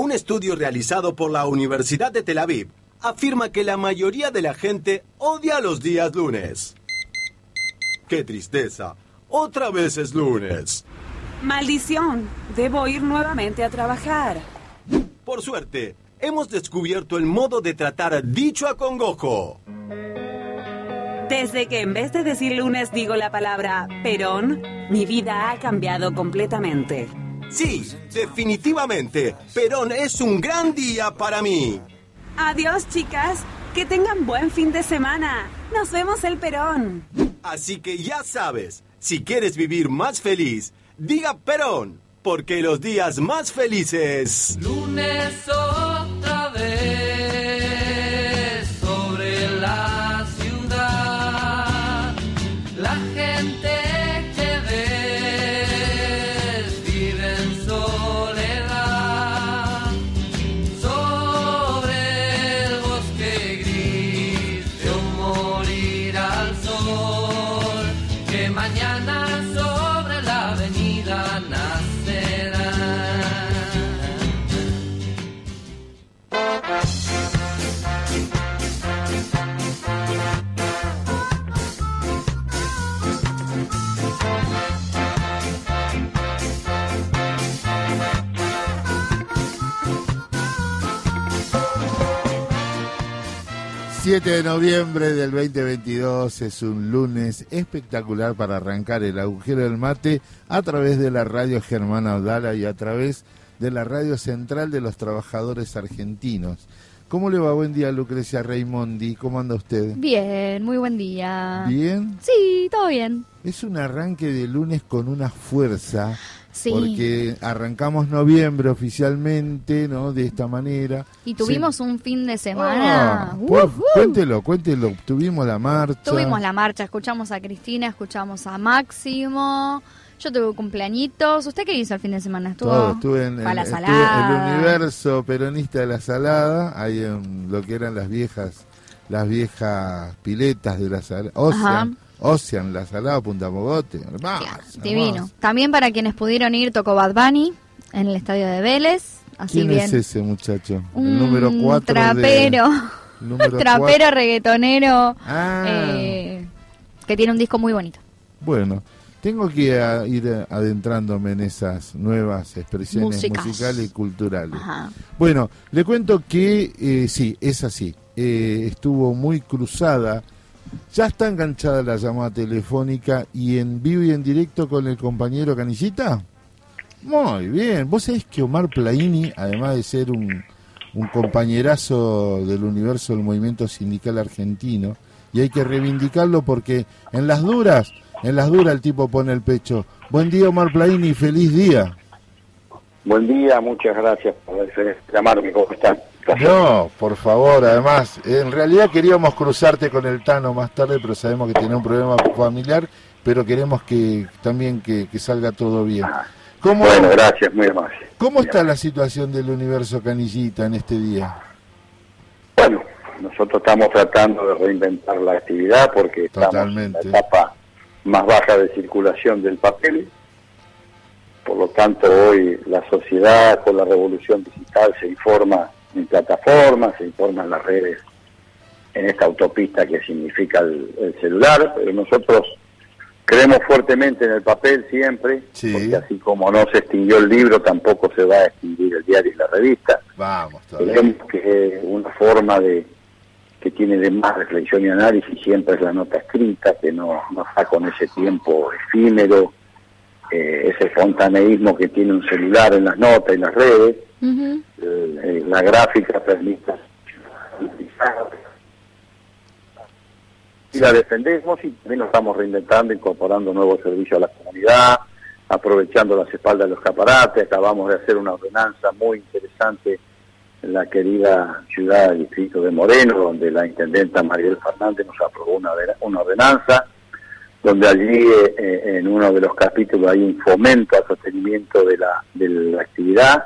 Un estudio realizado por la Universidad de Tel Aviv afirma que la mayoría de la gente odia los días lunes. ¡Qué tristeza! Otra vez es lunes. Maldición, debo ir nuevamente a trabajar. Por suerte, hemos descubierto el modo de tratar dicho acongojo. Desde que en vez de decir lunes digo la palabra Perón, mi vida ha cambiado completamente. Sí, definitivamente. Perón es un gran día para mí. Adiós, chicas. Que tengan buen fin de semana. Nos vemos el Perón. Así que ya sabes, si quieres vivir más feliz, diga Perón, porque los días más felices... Lunes otra ...7 de noviembre del 2022 es un lunes espectacular para arrancar el agujero del mate a través de la radio Germana Odala y a través de la radio central de los trabajadores argentinos. ¿Cómo le va? Buen día, Lucrecia Raimondi. ¿Cómo anda usted? Bien, muy buen día. ¿Bien? Sí, todo bien. Es un arranque de lunes con una fuerza, Sí. porque arrancamos noviembre oficialmente, ¿no? De esta manera. Y tuvimos un fin de semana. Ah, pues, Ujú. cuéntelo, cuéntelo. Tuvimos la marcha. Tuvimos la marcha, escuchamos a Cristina, escuchamos a Máximo. Yo tuve cumpleañitos. ¿Usted qué hizo el fin de semana? ¿Estuvo Todo, estuve en, en- la salada? el universo peronista de la salada, ahí en lo que eran las viejas, las viejas piletas de la salada, Ocean, Ocean, la salada Punta Mogote, hermoso, Divino. También para quienes pudieron ir, tocó Bad Bunny en el estadio de Vélez. Así ¿Quién bien. es ese muchacho? Un el número 4 trapero. número trapero, cuatro. reggaetonero. Ah. eh, que tiene un disco muy bonito. Bueno, tengo que a- ir adentrándome en esas nuevas expresiones musicales y culturales. Ajá. Bueno, le cuento que eh, sí, es así. Eh, estuvo muy cruzada. Ya está enganchada la llamada telefónica y en vivo y en directo con el compañero Canillita. Muy bien. Vos sabés que Omar Plaini, además de ser un, un compañerazo del universo del movimiento sindical argentino, y hay que reivindicarlo porque en las duras, en las duras el tipo pone el pecho. Buen día Omar Plaini, feliz día. Buen día, muchas gracias por llamarme. ¿Cómo están? No, por favor, además, en realidad queríamos cruzarte con el Tano más tarde, pero sabemos que tiene un problema familiar, pero queremos que también que, que salga todo bien. ¿Cómo, Bueno, gracias, muy amable. ¿Cómo está la situación del universo Canillita en este día? Bueno, nosotros estamos tratando de reinventar la actividad porque estamos en la etapa más baja de circulación del papel. Por lo tanto, hoy la sociedad con la revolución digital se informa en plataformas, se informa en las redes, en esta autopista que significa el, el celular, pero nosotros creemos fuertemente en el papel siempre, Sí. porque así como no se extinguió el libro, tampoco se va a extinguir el diario y la revista. Vamos. Creemos que una forma de que tiene de más reflexión y análisis siempre es la nota escrita, que no, no está con ese tiempo efímero, eh, ese fontaneísmo que tiene un celular en las notas y las redes, eh, eh, la gráfica permite y la defendemos y también nos estamos reinventando, incorporando nuevos servicios a la comunidad, aprovechando las espaldas de los caparates, acabamos de hacer una ordenanza muy interesante en la querida ciudad del distrito de Moreno, donde la intendenta Mariel Fernández nos aprobó una, una ordenanza, donde allí eh, eh, en uno de los capítulos hay un fomento al sostenimiento de la, de la actividad,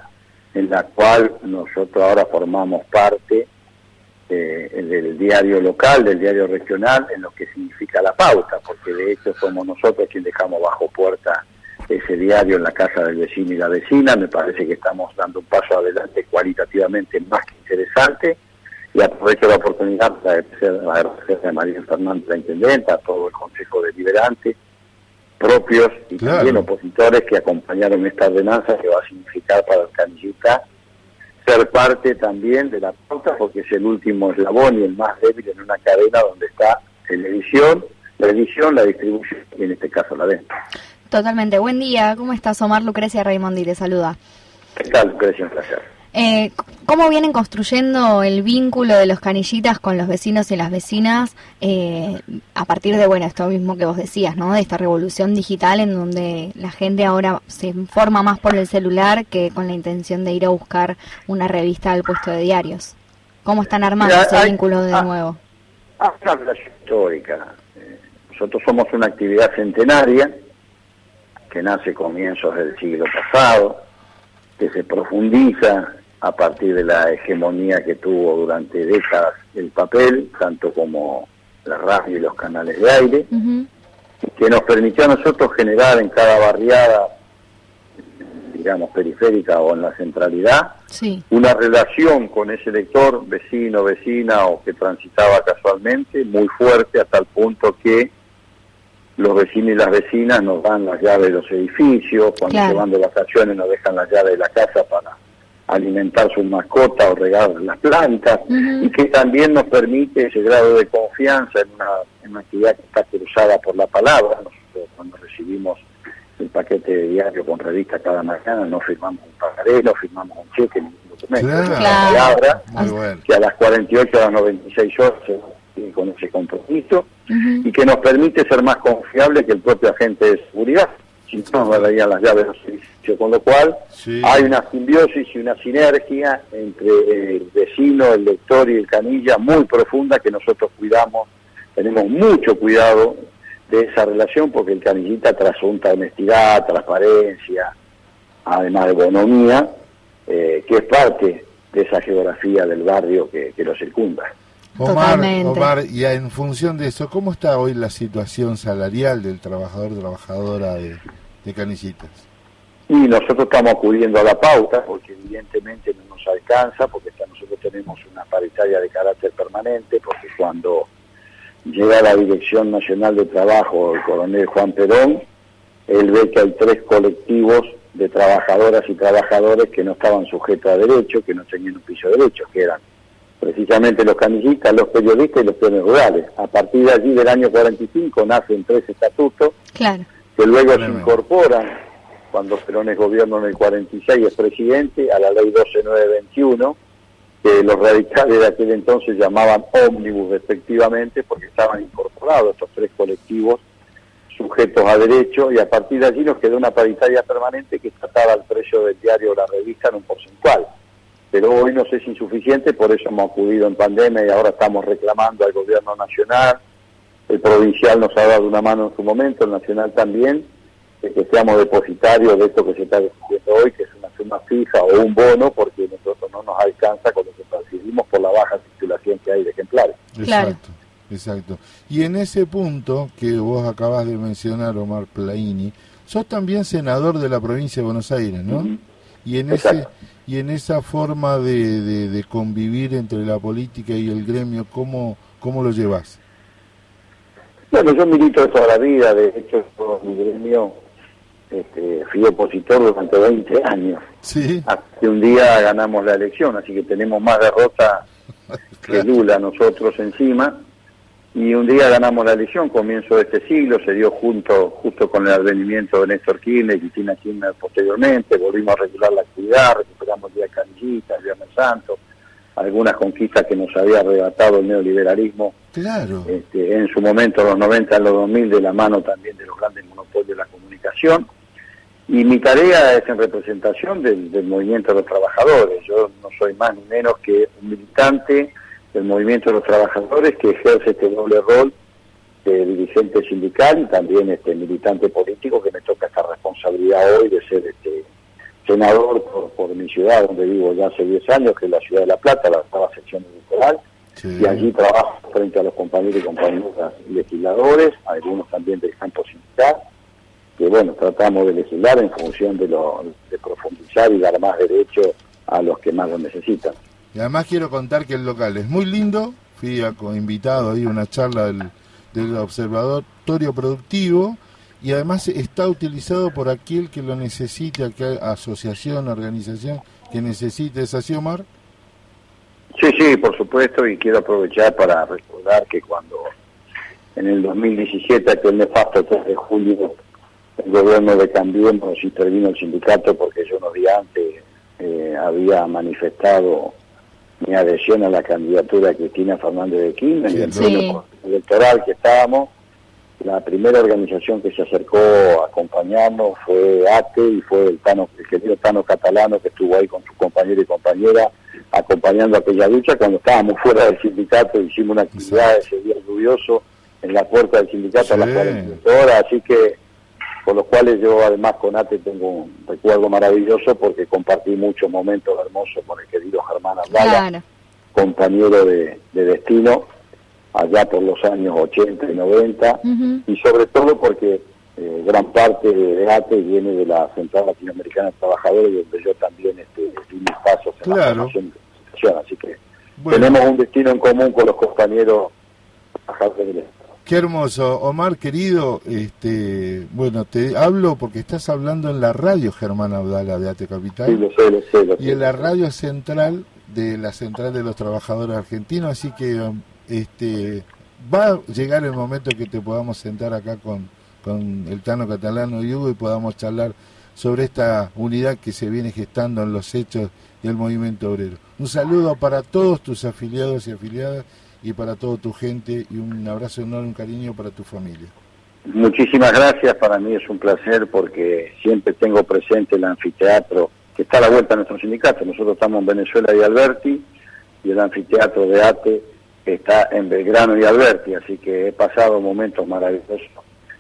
en la cual nosotros ahora formamos parte eh, del diario local, del diario regional, en lo que significa la pauta, porque de hecho somos nosotros quienes dejamos bajo puerta ese diario en la casa del vecino y la vecina. Me parece que estamos dando un paso adelante cualitativamente más que interesante. Y aprovecho la oportunidad para agradecer a María Fernández, la intendenta, a todo el Consejo Deliberante, propios y Claro. también opositores que acompañaron esta ordenanza que va a significar para el Canillita ser parte también de la pauta porque es el último eslabón y el más débil en una cadena donde está la edición, la edición, la distribución y en este caso la venta. Totalmente. Buen día. ¿Cómo estás, Omar Lucrecia Raimondi? Te saluda. ¿Qué tal, Lucrecia? Un placer. Eh, ¿Cómo vienen construyendo el vínculo de los canillitas con los vecinos y las vecinas eh, a partir de, bueno, esto mismo que vos decías, ¿no? De esta revolución digital en donde la gente ahora se informa más por el celular que con la intención de ir a buscar una revista al puesto de diarios. ¿Cómo están armando Mira, ese hay- vínculo de ah, nuevo? Ah, una relación histórica. Eh, Nosotros somos una actividad centenaria que nace comienzos del siglo pasado, que se profundiza a partir de la hegemonía que tuvo durante décadas el papel, tanto como la radio y los canales de aire, que nos permitió a nosotros generar en cada barriada, digamos, periférica o en la centralidad, Sí, una relación con ese lector, vecino, vecina o que transitaba casualmente, muy fuerte hasta el punto que los vecinos y las vecinas nos dan las llaves de los edificios, cuando Claro. se van de vacaciones nos dejan las llaves de la casa para alimentar sus mascotas o regar las plantas, y que también nos permite ese grado de confianza en una, en una actividad que está cruzada por la palabra. Nosotros cuando recibimos el paquete de diario con revista cada mañana no firmamos un pagaré, no firmamos un cheque, ningún documento. Claro. Palabra Muy bueno. que a las 48 a las 96 horas se con ese compromiso y que nos permite ser más confiable que el propio agente de seguridad. No, nos darían las llaves de los con lo cual Sí. hay una simbiosis y una sinergia entre el vecino, el lector y el canilla muy profunda que nosotros cuidamos, tenemos mucho cuidado de esa relación porque el canillita trasunta honestidad, transparencia, además de bonomía, eh, que es parte de esa geografía del barrio que, que lo circunda. Omar, y en función de eso, ¿cómo está hoy la situación salarial del trabajador trabajadora de, de Canillitas? Y nosotros estamos acudiendo a la pauta porque evidentemente no nos alcanza, porque nosotros tenemos una paritaria de carácter permanente, porque cuando llega a la Dirección Nacional de Trabajo el coronel Juan Perón, él ve que hay tres colectivos de trabajadoras y trabajadores que no estaban sujetos a derecho, que no tenían un piso de derecho, que eran precisamente los canillistas, los periodistas y los peones rurales. A partir de allí del año 45 nacen tres estatutos Claro. Que luego se incorporan cuando Perón es gobierno en el 46 y es presidente a la ley 12921 que los radicales de aquel entonces llamaban ómnibus respectivamente porque estaban incorporados estos tres colectivos sujetos a derecho y a partir de allí nos quedó una paritaria permanente que trataba el precio del diario o la revista en un porcentual. Pero hoy nos es insuficiente, por eso hemos acudido en pandemia y ahora estamos reclamando al gobierno nacional, el provincial nos ha dado una mano en su momento, el nacional también, de que seamos depositarios de esto que se está discutiendo hoy, que es una suma fija o un bono, porque nosotros no nos alcanza con lo que percibimos por la baja circulación que hay de ejemplares. Claro. Exacto, exacto. Y en ese punto que vos acabas de mencionar, Omar Plaini, sos también senador de la provincia de Buenos Aires, ¿no? Y en ese y en esa forma de, de- de convivir entre la política y el gremio, ¿cómo, cómo lo llevas? Bueno, yo milito de toda la vida, de hecho, mi gremio, este, fui opositor durante 20 años. Sí, que un día ganamos la elección, así que tenemos más derrota que. Lula nosotros encima. Y un día ganamos la elección, comienzo de este siglo, se dio junto justo con el advenimiento de Néstor Kirchner y Cristina Kirchner posteriormente, volvimos a regular la actividad, recuperamos el Día de Canillita, el Viernes Santo, algunas conquistas que nos había arrebatado el neoliberalismo claro. este, en su momento, en los 90, en los 2000, de la mano también de los grandes monopolios de la comunicación. Y mi tarea es en representación del, del movimiento de los trabajadores. Yo no soy más ni menos que un militante del movimiento de los trabajadores que ejerce este doble rol de dirigente sindical y también este militante político que me toca esta responsabilidad hoy de ser este senador por, por mi ciudad, donde vivo ya hace 10 años, que es la ciudad de La Plata, la octava sección electoral Sí. y allí trabajo frente a los compañeros y compañeras legisladores, algunos también del campo sindical, que bueno, tratamos de legislar en función de, lo, de profundizar y dar más derechos a los que más lo necesitan. Y además quiero contar que el local es muy lindo, fui a- invitado ahí a una charla del, del Observatorio Productivo y además está utilizado por aquel que lo necesite, aquella asociación, organización que necesite, ¿es así Omar? Sí, sí, por supuesto, y quiero aprovechar para recordar que cuando en el 2017, aquel nefasto 3 de julio, el gobierno de Cambiemos intervino el sindicato porque yo unos días antes eh, había manifestado mi adhesión a la candidatura de Cristina Fernández de Kirchner y en Sí. pleno electoral que estábamos, la primera organización que se acercó a acompañarnos fue ATE y fue el, Tano, el querido Tano Catalano que estuvo ahí con su compañero y compañera acompañando aquella lucha cuando estábamos fuera del sindicato hicimos una actividad ese día lluvioso en la puerta del sindicato a las Sí. 48 horas así que por los cuales yo además con ATE tengo un recuerdo maravilloso porque compartí muchos momentos hermosos con el querido Germán Claro. compañero de, de destino allá por los años 80 y 90 Ujú. y sobre todo porque eh, gran parte de, ATE viene de la Central Latinoamericana de Trabajadores donde yo también este, di mis pasos en la Claro. formación la así que Bueno. tenemos un destino en común con los compañeros trabajadores del Estado. Qué hermoso, Omar querido, este, bueno, te hablo porque estás hablando en la radio Germán Abdala de Ate Capital. Sí, lo sé, lo sé, lo y en la radio central de la Central de los Trabajadores Argentinos, así que este va a llegar el momento que te podamos sentar acá con, con el Tano Catalano y Hugo y podamos charlar sobre esta unidad que se viene gestando en los hechos del movimiento obrero. Un saludo para todos tus afiliados y afiliadas y para toda tu gente y un abrazo enorme, un cariño para tu familia. Muchísimas gracias, para mí es un placer porque siempre tengo presente el anfiteatro que está a la vuelta de nuestro sindicato. Nosotros estamos en Venezuela y Alberti y el anfiteatro de ATE está en Belgrano y Alberti, así que he pasado momentos maravillosos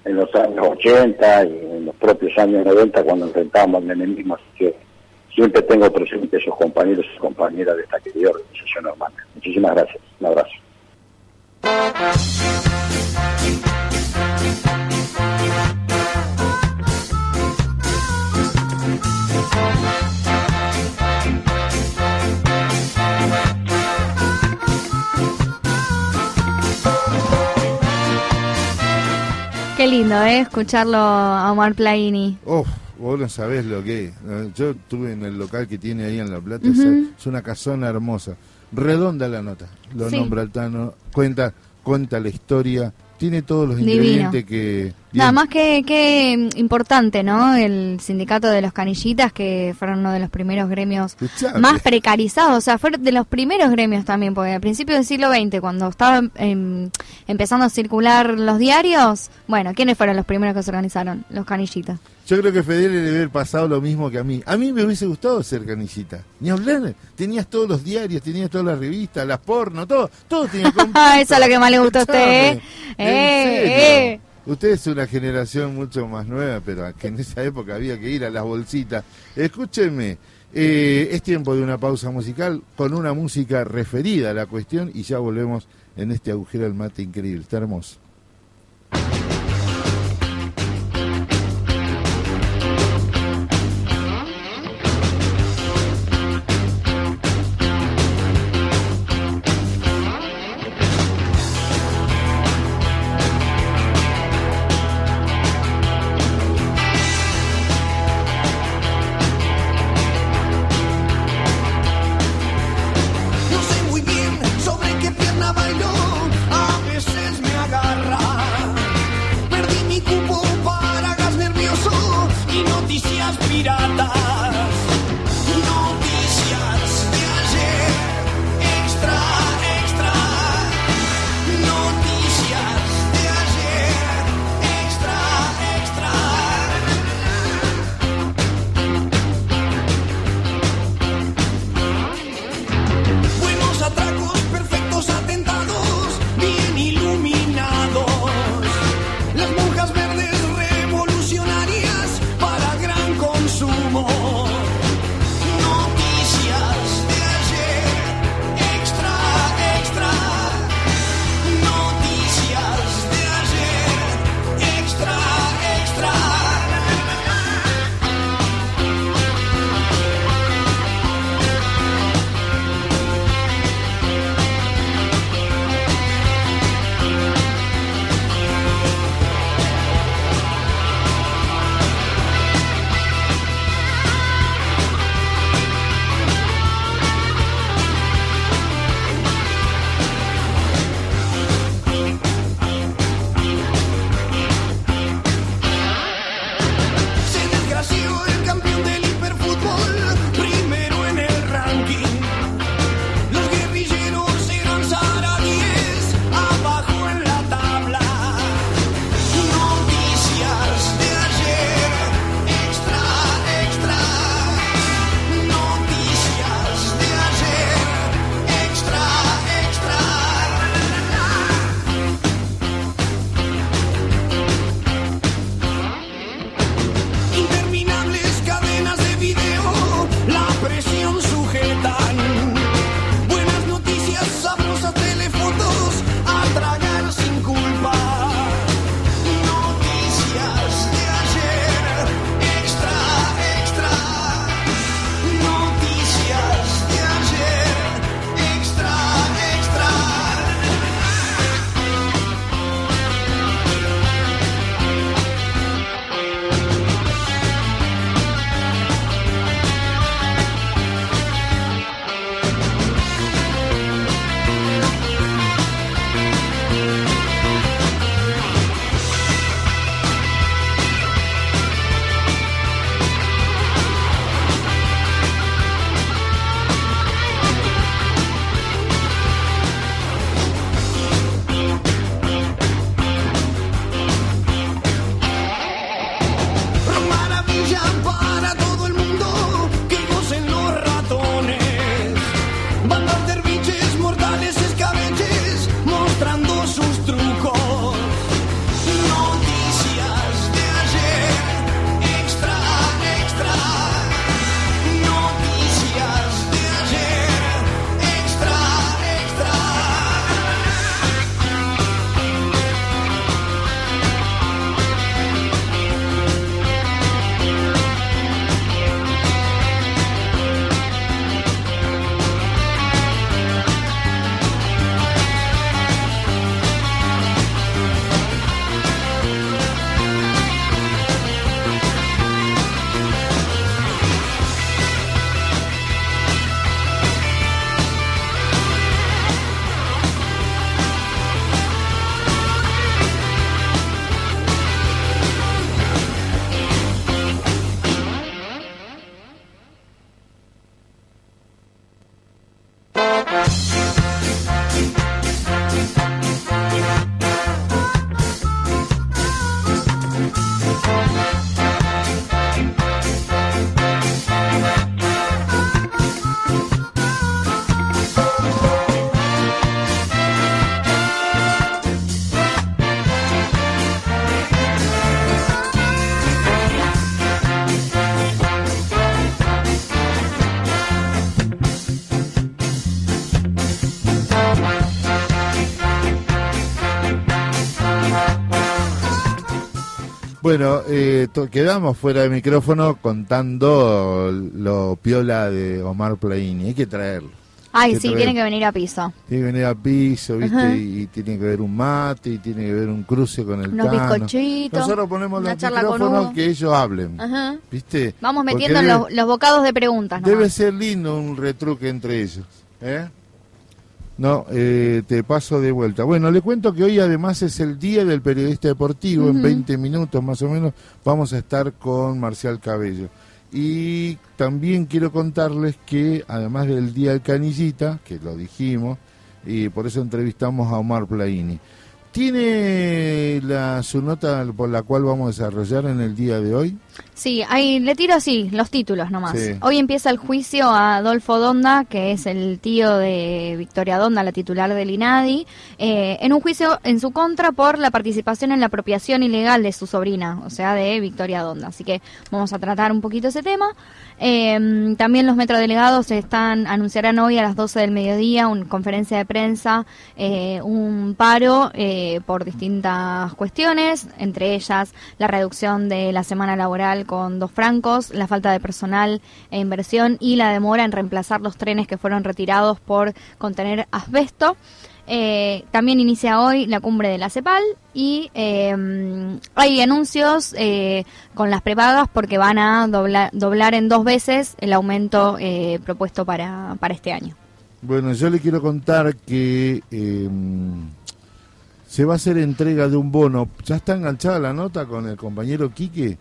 en los años 80 y en los propios años 90 cuando enfrentábamos al enemigo, así que siempre tengo presente esos compañeros y compañeras de esta querida organización hermana. Muchísimas gracias, un abrazo. Lindo, ¿eh? Escucharlo a Omar Plaini. Oh, vos no sabés lo que es. Yo estuve en el local que tiene ahí en La Plata, Ujú. es- es una casona hermosa. Redonda la nota, lo Sí. nombra el Tano, cuenta, cuenta la historia, tiene todos los Divino. ingredientes que... Nada más que, que importante, ¿no? El sindicato de los canillitas, que fueron uno de los primeros gremios escuchame. más precarizados, o sea, fue de los primeros gremios también, porque al principio del siglo XX, cuando estaban em, empezando a circular los diarios, bueno, ¿quiénes fueron los primeros que se organizaron? Los canillitas. Yo creo que Federer debe haber pasado lo mismo que a mí. A mí me hubiese gustado ser canillita. Ni hablar, tenías todos los diarios, tenías todas las revistas, las porno, todo, todo tenía. Ah, eso es lo que más le gusta a usted, ¿eh? Eh, eh. Usted es una generación mucho más nueva, pero que en esa época había que ir a las bolsitas. Escúcheme, eh, es tiempo de una pausa musical con una música referida a la cuestión y ya volvemos en este agujero del mate increíble. Está hermoso. Bueno, eh, quedamos fuera de micrófono contando lo piola de Omar Plaini. Hay que traerlo. Ay, que sí, tiene que venir a piso. Tiene que venir a piso, ¿viste? Ajá. Y tiene que ver un mate, y tiene que ver un cruce con el Unos Tano. bizcochitos, Nosotros ponemos los micrófonos que ellos hablen, Ajá. ¿viste? Vamos metiendo debe- los, los bocados de preguntas. nomás. Debe ser lindo un retruque entre ellos. ¿eh? No, eh, te paso de vuelta. Bueno, le cuento que hoy además es el Día del Periodista Deportivo. En 20 minutos más o menos vamos a estar con Marcial Cabello. Y también quiero contarles que además del Día del Canillita, que lo dijimos, y por eso entrevistamos a Omar Plaini. ¿Tiene la, su nota por la cual vamos a desarrollar en el día de hoy? Sí, ahí le tiro así, los títulos nomás. Sí. Hoy empieza el juicio a Adolfo Donda, que es el tío de Victoria Donda, la titular del INADI, eh, en un juicio en su contra por la participación en la apropiación ilegal de su sobrina, o sea, de Victoria Donda. Así que vamos a tratar un poquito ese tema. Eh, también los metrodelegados están anunciarán hoy a las 12 del mediodía una conferencia de prensa, eh, un paro eh, por distintas cuestiones, entre ellas la reducción de la semana laboral con dos francos, la falta de personal e inversión y la demora en reemplazar los trenes que fueron retirados por contener asbesto. Eh, también inicia hoy la cumbre de la CEPAL y eh, hay anuncios eh, con las prepagas porque van a doblar, doblar en dos veces el aumento eh, propuesto para, para este año. Bueno, yo le quiero contar que eh, se va a hacer entrega de un bono. Ya está enganchada la nota con el compañero Quique.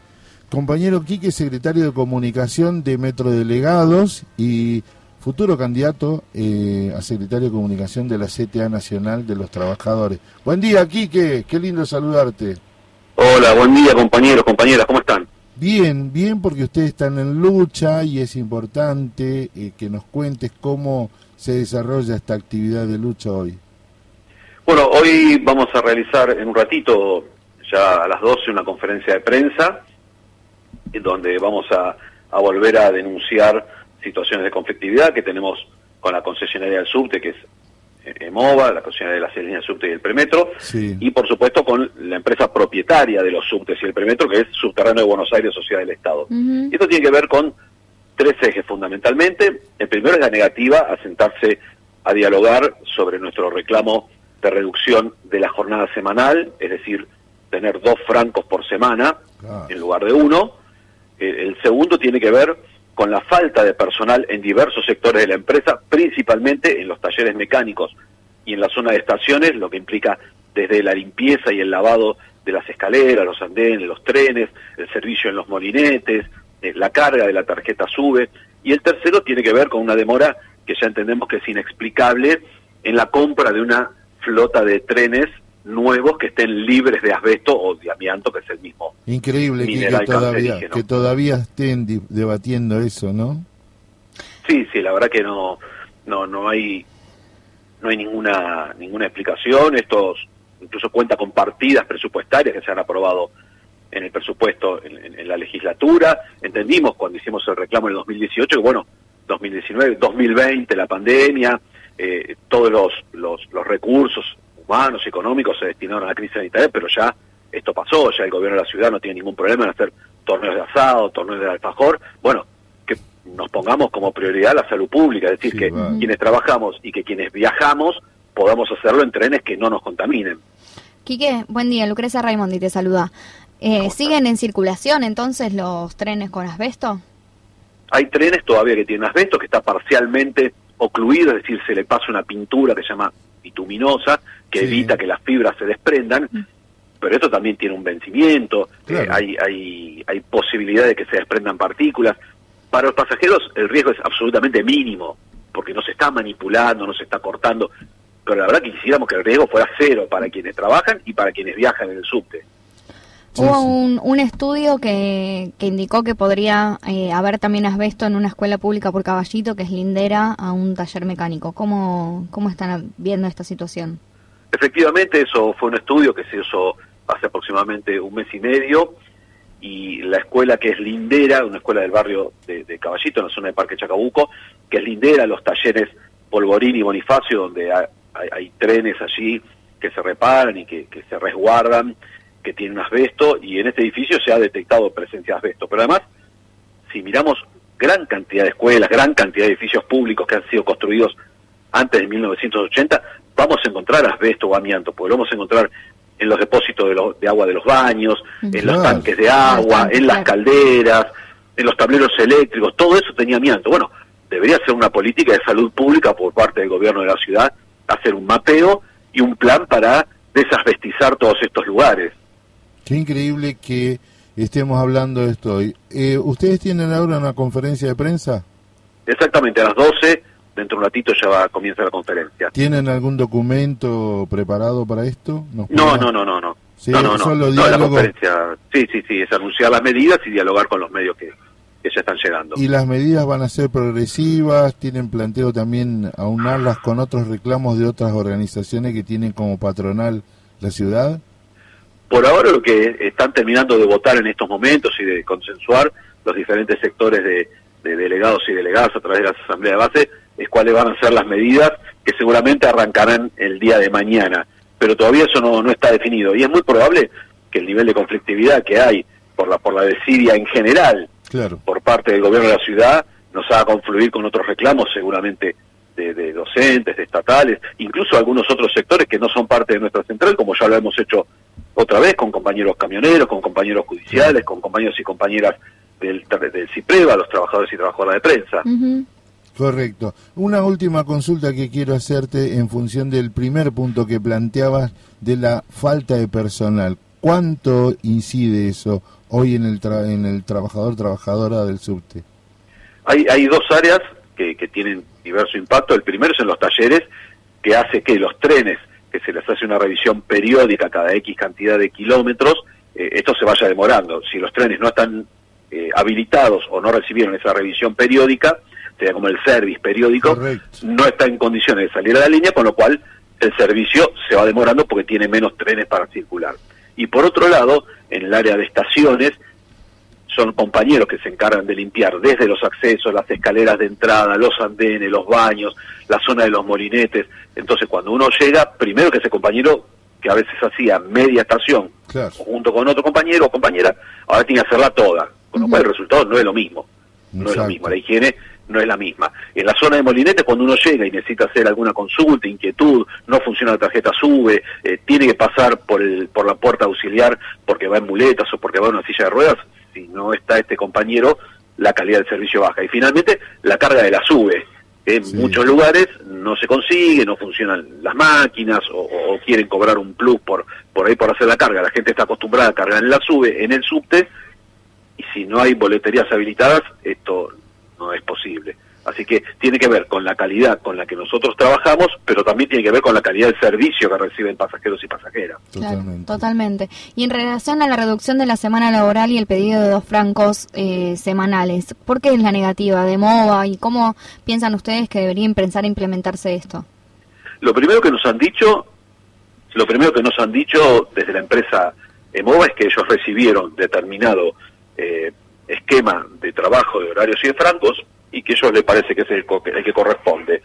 Compañero Quique, secretario de Comunicación de Metrodelegados y futuro candidato eh, a secretario de Comunicación de la CTA Nacional de los Trabajadores. Buen día, Quique. Qué lindo saludarte. Hola, buen día compañeros, compañeras, ¿cómo están? Bien, bien, porque ustedes están en lucha y es importante eh, que nos cuentes cómo se desarrolla esta actividad de lucha hoy. Bueno, hoy vamos a realizar en un ratito, ya a las 12, una conferencia de prensa, en donde vamos a, a volver a denunciar situaciones de conflictividad que tenemos con la concesionaria del subte, que es eh, EMOVA, la concesionaria de las líneas del subte y el premetro, Sí. y por supuesto con la empresa propietaria de los subtes y el premetro, que es Subterráneo de Buenos Aires, Sociedad del Estado. Y esto tiene que ver con tres ejes fundamentalmente. El primero es la negativa a sentarse a dialogar sobre nuestro reclamo de reducción de la jornada semanal, es decir, tener dos francos por semana Claro. en lugar de uno. Eh, El segundo tiene que ver con la falta de personal en diversos sectores de la empresa, principalmente en los talleres mecánicos y en la zona de estaciones, lo que implica desde la limpieza y el lavado de las escaleras, los andenes, los trenes, el servicio en los molinetes, eh, la carga de la tarjeta sube. Y el tercero tiene que ver con una demora que ya entendemos que es inexplicable en la compra de una flota de trenes nuevos que estén libres de asbesto o de amianto, que es el mismo Increíble que, todavía, que todavía estén debatiendo eso, ¿no? Sí, sí, la verdad que no, no, no hay, no hay ninguna, ninguna explicación. Esto incluso cuenta con partidas presupuestarias que se han aprobado en el presupuesto en, en- en la legislatura. Entendimos cuando hicimos el reclamo en el 2018 que bueno, 2019, 2020, la pandemia, eh, todos los, los, los recursos humanos, económicos se destinaron a la crisis sanitaria, pero ya esto pasó, ya el gobierno de la ciudad no tiene ningún problema en hacer torneos de asado, torneos de alfajor. Bueno, que nos pongamos como prioridad la salud pública, es decir, Sí, que quienes trabajamos y que quienes viajamos podamos hacerlo en trenes que no nos contaminen. Quique, buen día, Lucrecia Raimondi te saluda. Eh, ¿Siguen en circulación entonces los trenes con asbesto? Hay trenes todavía que tienen asbesto, que está parcialmente ocluido, es decir, se le pasa una pintura que se llama bituminosa, que Sí. evita que las fibras se desprendan, pero esto también tiene un vencimiento, Claro. eh, hay, hay, hay posibilidad de que se desprendan partículas. Para los pasajeros el riesgo es absolutamente mínimo, porque no se está manipulando, no se está cortando, pero la verdad que quisiéramos que el riesgo fuera cero para quienes trabajan y para quienes viajan en el subte. Hubo un, un estudio que, que indicó que podría eh, haber también asbesto en una escuela pública por Caballito, que es lindera a un taller mecánico. ¿Cómo, cómo están viendo esta situación? Efectivamente, eso fue un estudio que se hizo hace aproximadamente un mes y medio y la escuela que es lindera, una escuela del barrio de, Caballito, en la zona de Parque Chacabuco, que es lindera, los talleres Polvorín y Bonifacio, donde hay trenes allí que se reparan y que, que se resguardan que tienen asbesto y en este edificio se ha detectado presencia de asbesto. Pero además, si miramos gran cantidad de escuelas, gran cantidad de edificios públicos que han sido construidos antes de 1980, vamos a encontrar asbesto o amianto, porque lo vamos a encontrar en los depósitos de, lo- de agua de los baños, en los tanques de agua, en las calderas, en los tableros eléctricos, todo eso tenía amianto. Bueno, debería ser una política de salud pública por parte del gobierno de la ciudad, hacer un mapeo y un plan para desasbestizar todos estos lugares. Qué increíble que estemos hablando de esto hoy. Eh, ¿Ustedes tienen ahora una conferencia de prensa? Exactamente, a las 12, dentro de un ratito ya va, comienza la conferencia. ¿Tienen algún documento preparado para esto? ¿Nos No, pueden- no, no, no, no. Sí, no, no, no. solo No, la conferencia, sí, sí, sí, es anunciar las medidas y dialogar con los medios que, que ya están llegando. ¿Y las medidas van a ser progresivas? ¿Tienen planteo también aunarlas con otros reclamos de otras organizaciones que tienen como patronal la ciudad? Por ahora lo que están terminando de votar en estos momentos y de consensuar los diferentes sectores de, de delegados y delegadas a través de la asamblea de base es cuáles van a ser las medidas que seguramente arrancarán el día de mañana. Pero todavía eso no, no está definido y es muy probable que el nivel de conflictividad que hay por la, por la desidia en general Claro. por parte del gobierno de la ciudad nos haga confluir con otros reclamos seguramente de, de docentes, de estatales, incluso algunos otros sectores que no son parte de nuestra central, como ya lo hemos hecho otra vez con compañeros camioneros, con compañeros judiciales, con compañeros y compañeras del, del CIPREVA, los trabajadores y trabajadoras de prensa. Correcto. Una última consulta que quiero hacerte en función del primer punto que planteabas de la falta de personal. ¿Cuánto incide eso hoy en el, tra- en el trabajador, trabajadora del subte? Hay, hay dos áreas que, que tienen diverso impacto. El primero es en los talleres, que hace que los trenes, que se les hace una revisión periódica cada X cantidad de kilómetros, eh, esto se vaya demorando. Si los trenes no están eh, habilitados o no recibieron esa revisión periódica, sería como el service periódico, Correcto. no está en condiciones de salir a la línea, con lo cual el servicio se va demorando porque tiene menos trenes para circular. Y por otro lado, en el área de estaciones, son compañeros que se encargan de limpiar desde los accesos, las escaleras de entrada, los andenes, los baños, la zona de los molinetes. Entonces, cuando uno llega, primero que ese compañero, que a veces hacía media estación, Claro. junto con otro compañero o compañera, ahora tiene que hacerla toda. Con lo cual el resultado no es lo mismo. No es lo mismo. La higiene no es la misma. En la zona de molinetes, cuando uno llega y necesita hacer alguna consulta, inquietud, no funciona la tarjeta SUBE, eh, tiene que pasar por, el, por la puerta auxiliar porque va en muletas o porque va en una silla de ruedas, si no está este compañero, la calidad del servicio baja. Y finalmente, la carga de la SUBE. En Sí. muchos lugares no se consigue, no funcionan las máquinas o, o quieren cobrar un plus por, por ahí por hacer la carga. La gente está acostumbrada a cargar en la SUBE, en el subte, y si no hay boleterías habilitadas, esto no es posible. Así que tiene que ver con la calidad con la que nosotros trabajamos, pero también tiene que ver con la calidad del servicio que reciben pasajeros y pasajeras. Claro, Totalmente. totalmente. Y en relación a la reducción de la semana laboral y el pedido de dos francos eh, semanales, ¿por qué es la negativa de MOVA y cómo piensan ustedes que deberían pensar implementarse esto? Lo primero que nos han dicho, lo primero que nos han dicho desde la empresa Emova es que ellos recibieron determinado eh, esquema de trabajo de horarios y de francos y que a ellos les parece que es el, co- el que corresponde.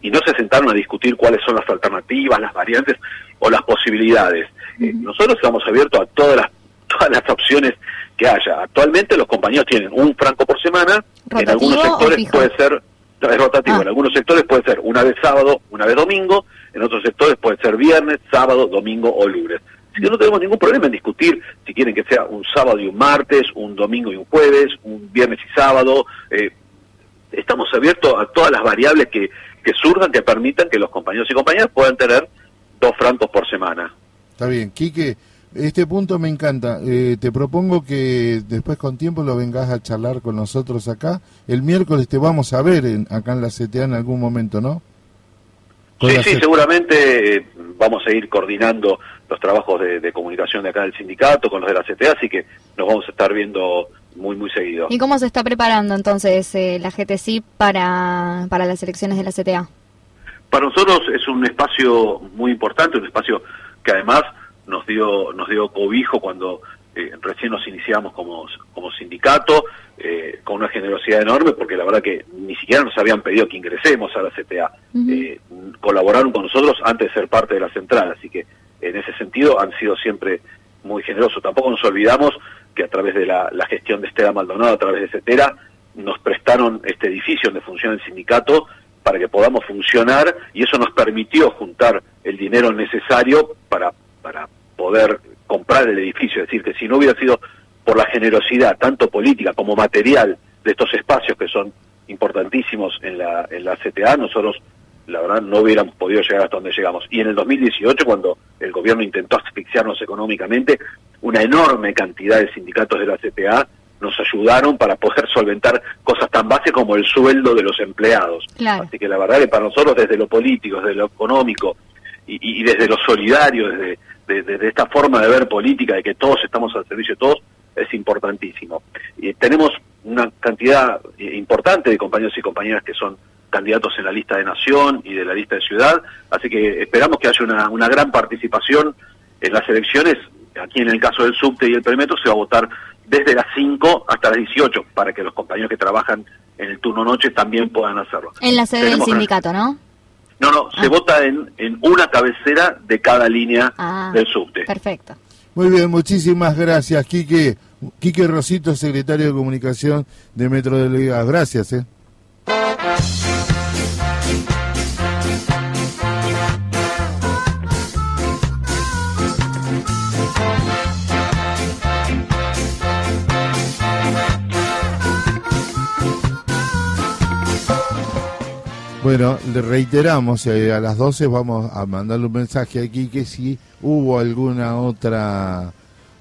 Y no se sentaron a discutir cuáles son las alternativas, las variantes o las posibilidades. Eh, nosotros estamos abiertos a todas las, todas las opciones que haya. Actualmente los compañeros tienen un franco por semana, en ¿Rotativo algunos sectores puede ser no, es rotativo, Ah. en algunos sectores puede ser una vez sábado, una vez domingo, en otros sectores puede ser viernes, sábado, domingo o lunes. Así que no tenemos ningún problema en discutir si quieren que sea un sábado y un martes, un domingo y un jueves, un viernes y sábado. eh, estamos abiertos a todas las variables que, que surjan que permitan que los compañeros y compañeras puedan tener dos francos por semana. Está bien. Quique, este punto me encanta. Eh, te propongo que después con tiempo lo vengas a charlar con nosotros acá. El miércoles te vamos a ver en- acá en la CTA en algún momento, ¿no? Con Sí, sí, seguramente eh, vamos a ir coordinando los trabajos de, de comunicación de acá del sindicato con los de la CTA, así que nos vamos a estar viendo muy, muy seguido. ¿Y cómo se está preparando entonces eh, la GTC para, para las elecciones de la CTA? Para nosotros es un espacio muy importante, un espacio que además nos dio nos dio cobijo cuando eh, recién nos iniciamos como, como sindicato, eh, con una generosidad enorme, porque la verdad que ni siquiera nos habían pedido que ingresemos a la CTA. Eh, colaboraron con nosotros antes de ser parte de la central, así que en ese sentido han sido siempre muy muy generoso. Tampoco nos olvidamos que a través de la, la gestión de Estela Maldonado, a través de CETERA, nos prestaron este edificio donde funciona el sindicato para que podamos funcionar y eso nos permitió juntar el dinero necesario para, para poder comprar el edificio. Es decir, que si no hubiera sido por la generosidad, tanto política como material, de estos espacios que son importantísimos en la, en la CTA, nosotros la verdad no hubiéramos podido llegar hasta donde llegamos. Y en el 2018, cuando el gobierno intentó asfixiarnos económicamente, una enorme cantidad de sindicatos de la CTA nos ayudaron para poder solventar cosas tan básicas como el sueldo de los empleados. Claro. Así que la verdad que para nosotros desde lo político, desde lo económico y, y desde lo solidario, desde, de, de- de esta forma de ver política, de que todos estamos al servicio de todos, es importantísimo. Y tenemos una cantidad eh, importante de compañeros y compañeras que son candidatos en la lista de Nación y de la lista de Ciudad, así que esperamos que haya una, una gran participación en las elecciones. Aquí en el caso del subte y el premetro se va a votar desde las 5 hasta las 18 para que los compañeros que trabajan en el turno noche también puedan hacerlo. En la sede del sindicato, ¿no? No, no, se vota en, en una cabecera de cada línea Ah, del subte. Perfecto. Muy bien, muchísimas gracias, Quique. Quique Rosito, secretario de Comunicación de Metro Delegados. Gracias, ¿eh? Bueno, le reiteramos, eh, a las 12 vamos a mandarle un mensaje aquí que si hubo alguna otra,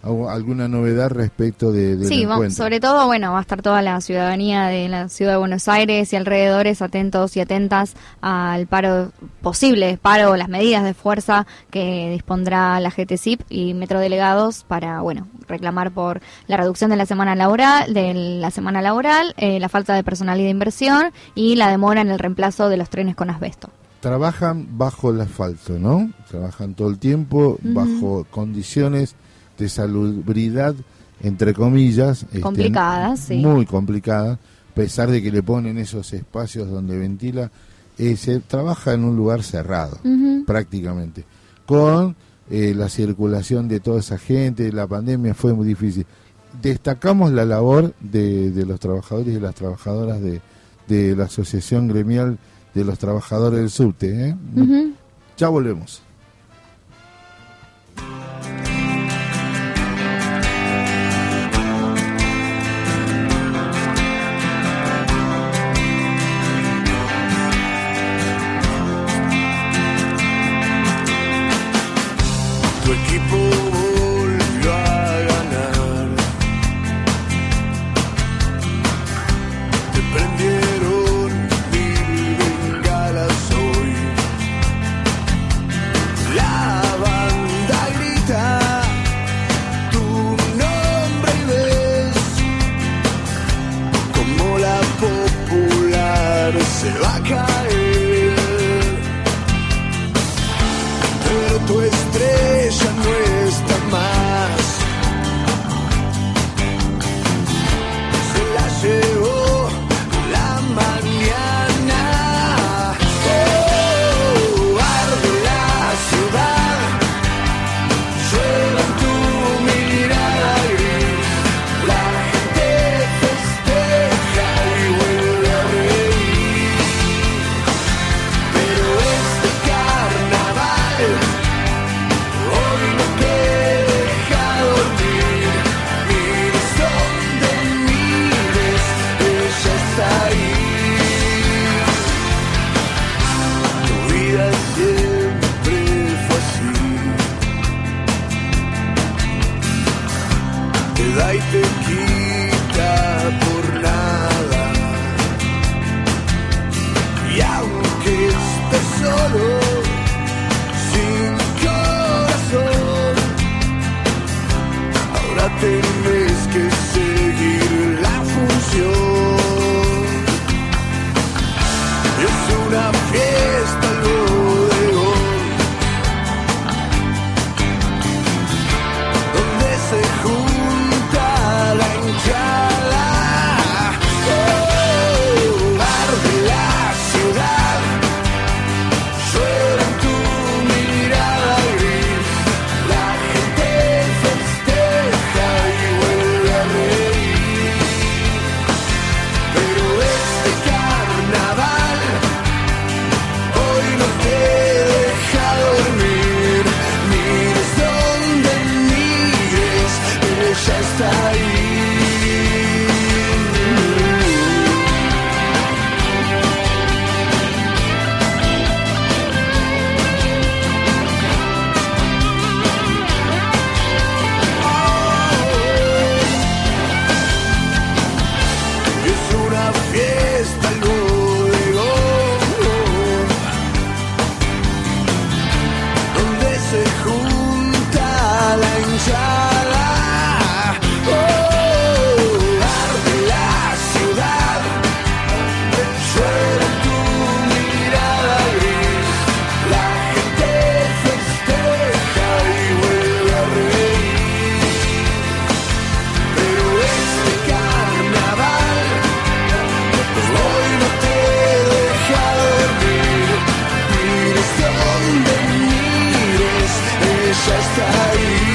alguna novedad respecto de, del Sí, encuentro. sobre todo, bueno, va a estar toda la ciudadanía de la ciudad de Buenos Aires y alrededores atentos y atentas al paro, posible paro, las medidas de fuerza que dispondrá la GTCIP y Metrodelegados para, bueno, reclamar por la reducción de la semana laboral, de la semana laboral, eh, la falta de personal y de inversión y la demora en el reemplazo de los trenes con asbesto. Trabajan bajo el asfalto, ¿no? Trabajan todo el tiempo bajo condiciones de salubridad, entre comillas. este, Complicadas, sí. Muy complicadas, a pesar de que le ponen esos espacios donde ventila. eh, se trabaja en un lugar cerrado, prácticamente. Con eh, la circulación de toda esa gente, la pandemia fue muy difícil. Destacamos la labor de, de los trabajadores y las trabajadoras de, de la Asociación Gremial de los Trabajadores del Subte. ¿eh? Ya volvemos. Tu equipo volvió a ganar. Te prendieron mil bengalas hoy. La banda grita tu nombre y ves como la popular se va a caer ella está ahí.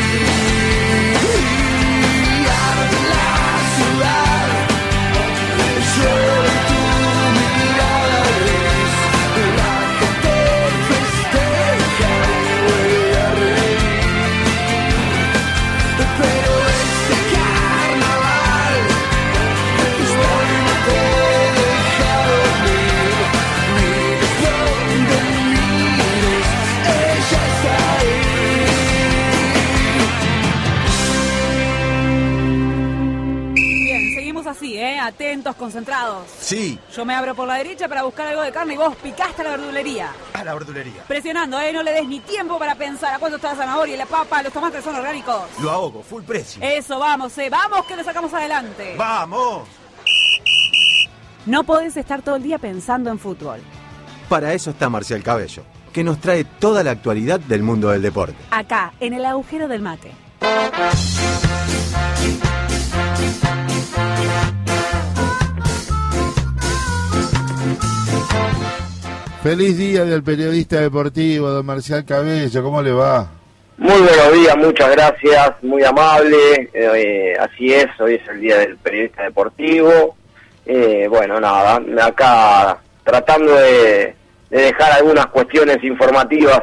Concentrados. Sí, Yo me abro por la derecha para buscar algo de carne y vos picaste a la verdulería. a la verdulería. Presionando, ¿eh? No le des ni tiempo para pensar a cuánto está la zanahoria y la papa, los tomates son orgánicos. Lo ahogo, full precio. Eso, vamos, ¿eh? Vamos que lo sacamos adelante. ¡Vamos! No podés estar todo el día pensando en fútbol. Para eso está Marcial Cabello, que nos trae toda la actualidad del mundo del deporte. Acá, en el agujero del mate. Feliz día del periodista deportivo, don Marcial Cabello, ¿cómo le va? Muy buenos días, muchas gracias, muy amable. eh, así es, hoy es el día del periodista deportivo. Eh, bueno, nada, acá tratando de, de dejar algunas cuestiones informativas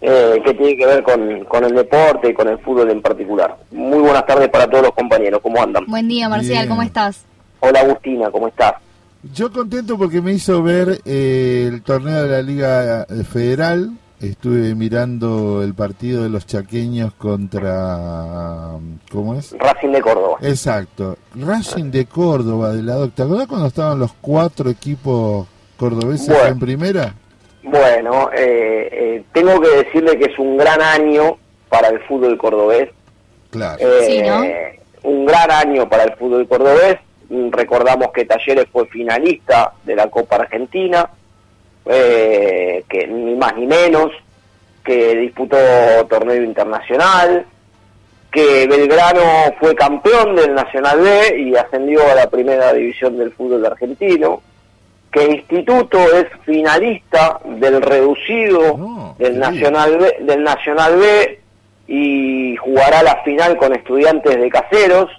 eh, que tienen que ver con, con el deporte y con el fútbol en particular. Muy buenas tardes para todos los compañeros, ¿cómo andan? Buen día, Marcial, Bien. ¿cómo estás? Hola Agustina, ¿cómo estás? Yo contento porque me hizo ver eh, el torneo de la Liga eh, Federal. Estuve mirando el partido de los chaqueños contra... ¿Cómo es? Racing de Córdoba. Exacto. Racing de Córdoba, de la. ¿Te acordás cuando estaban los cuatro equipos cordobeses Bueno. en primera? Bueno, eh, eh, tengo que decirle que es un gran año para el fútbol cordobés. Claro. Eh, Sí, ¿no? Un gran año para el fútbol cordobés. Mm, Recordamos que Talleres fue finalista de la Copa Argentina, eh, que ni más ni menos, que disputó torneo internacional, que Belgrano fue campeón del Nacional B y ascendió a la primera división del fútbol argentino, que Instituto es finalista del reducido No, del Nacional B, del Nacional B y jugará la final con estudiantes de caseros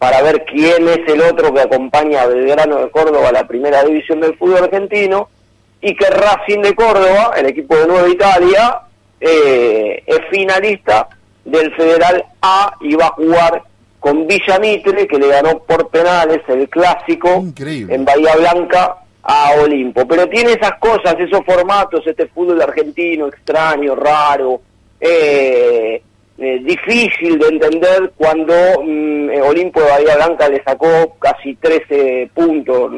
para ver quién es el otro que acompaña a Belgrano de Córdoba a la primera división del fútbol argentino y que Racing de Córdoba, el equipo de Nueva Italia, eh, es finalista del Federal A y va a jugar con Villa Mitre, que le ganó por penales el clásico Increíble. en Bahía Blanca a Olimpo. Pero tiene esas cosas, esos formatos, este fútbol argentino extraño, raro, eh, eh, difícil de entender cuando mm, eh, Olimpo de Bahía Blanca le sacó casi 13 puntos.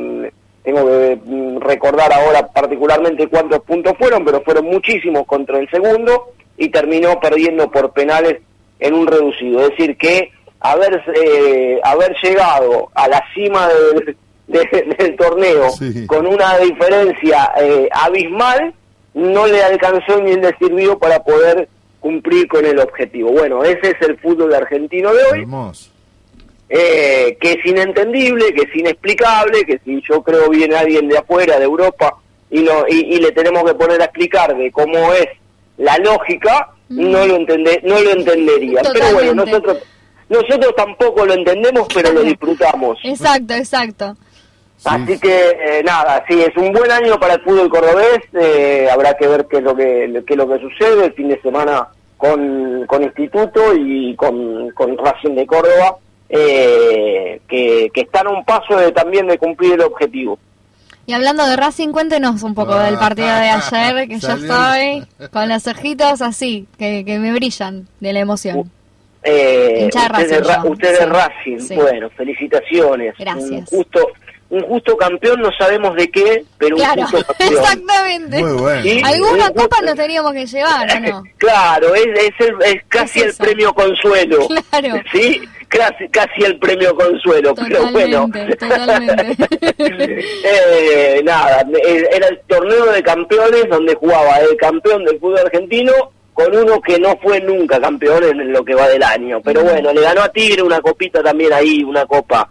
Tengo que mm, recordar ahora particularmente cuántos puntos fueron, pero fueron muchísimos contra el segundo y terminó perdiendo por penales en un reducido. Es decir, que haber, eh, haber llegado a la cima del, de- del torneo Sí. con una diferencia eh, abismal no le alcanzó ni le sirvió para poder cumplir con el objetivo. Bueno, ese es el fútbol argentino de hoy, Hermoso. eh, que es inentendible, que es inexplicable, que si yo creo viene alguien de afuera, de Europa, y, lo, y, y le tenemos que poner a explicar de cómo es la lógica, no lo entende, no lo entendería. Pero bueno, nosotros nosotros tampoco lo entendemos, pero lo disfrutamos. Exacto, exacto. Así que eh, nada, sí, es un buen año para el fútbol cordobés. eh, habrá que ver qué es lo que qué es lo que sucede el fin de semana con, con Instituto y con, con Racing de Córdoba, eh, que, que están a un paso de, también de cumplir el objetivo. Y hablando de Racing, cuéntenos un poco del partido de ayer, que yo Salió. estoy con los ojitos así, que, que me brillan de la emoción. Eh, de usted, Racing es Ra- yo, usted es sí, Racing, sí. bueno, felicitaciones. Gracias. Un justo, un justo campeón, no sabemos de qué, pero Claro, un justo campeón. exactamente. Muy bueno. Sí. Alguna un copa nos teníamos que llevar, ¿o no? Claro, es, es, el- es casi Es el premio consuelo. Claro. Sí, casi, casi el premio consuelo, pero bueno. Totalmente, totalmente. Eh, nada, eh, era el torneo de campeones donde jugaba el campeón del fútbol argentino con uno que no fue nunca campeón en lo que va del año. Pero bueno, le ganó a Tigre una copita también ahí, una copa.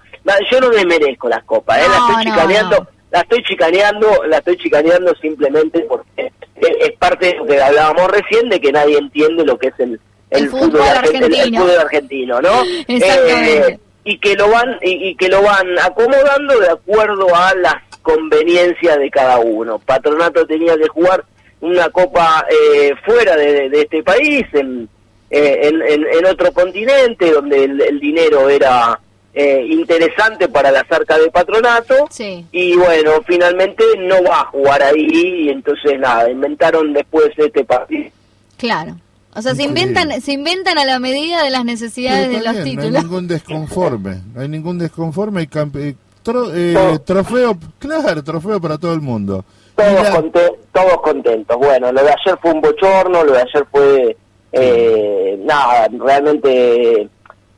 Yo no me merezco las copas, ¿eh? la No, estoy chicaneando, la estoy chicaneando, la estoy chicaneando simplemente porque es, parte de lo que hablábamos recién de que nadie entiende lo que es el, El fútbol argen- el- el argentino. fútbol argentino, ¿no? Exactamente. Eh, y que lo van y, y que lo van acomodando de acuerdo a las conveniencias de cada uno. Patronato tenía que jugar una copa eh, fuera de, de este país, en, eh, en, en- en otro continente, donde el, el dinero era eh, interesante para las arcas de patronato. Sí. Y bueno, finalmente no va a jugar ahí, y entonces nada, inventaron después este partido. Claro. O sea, se inventan, se inventan a la medida de las necesidades de los bien, No hay títulos. ningún desconforme, no hay ningún desconforme, hay campe- eh, tro- eh, trofeo, claro, trofeo para todo el mundo. Y Todos, la- conte- todos contentos. Bueno, lo de ayer fue un bochorno, lo de ayer fue eh, nada, realmente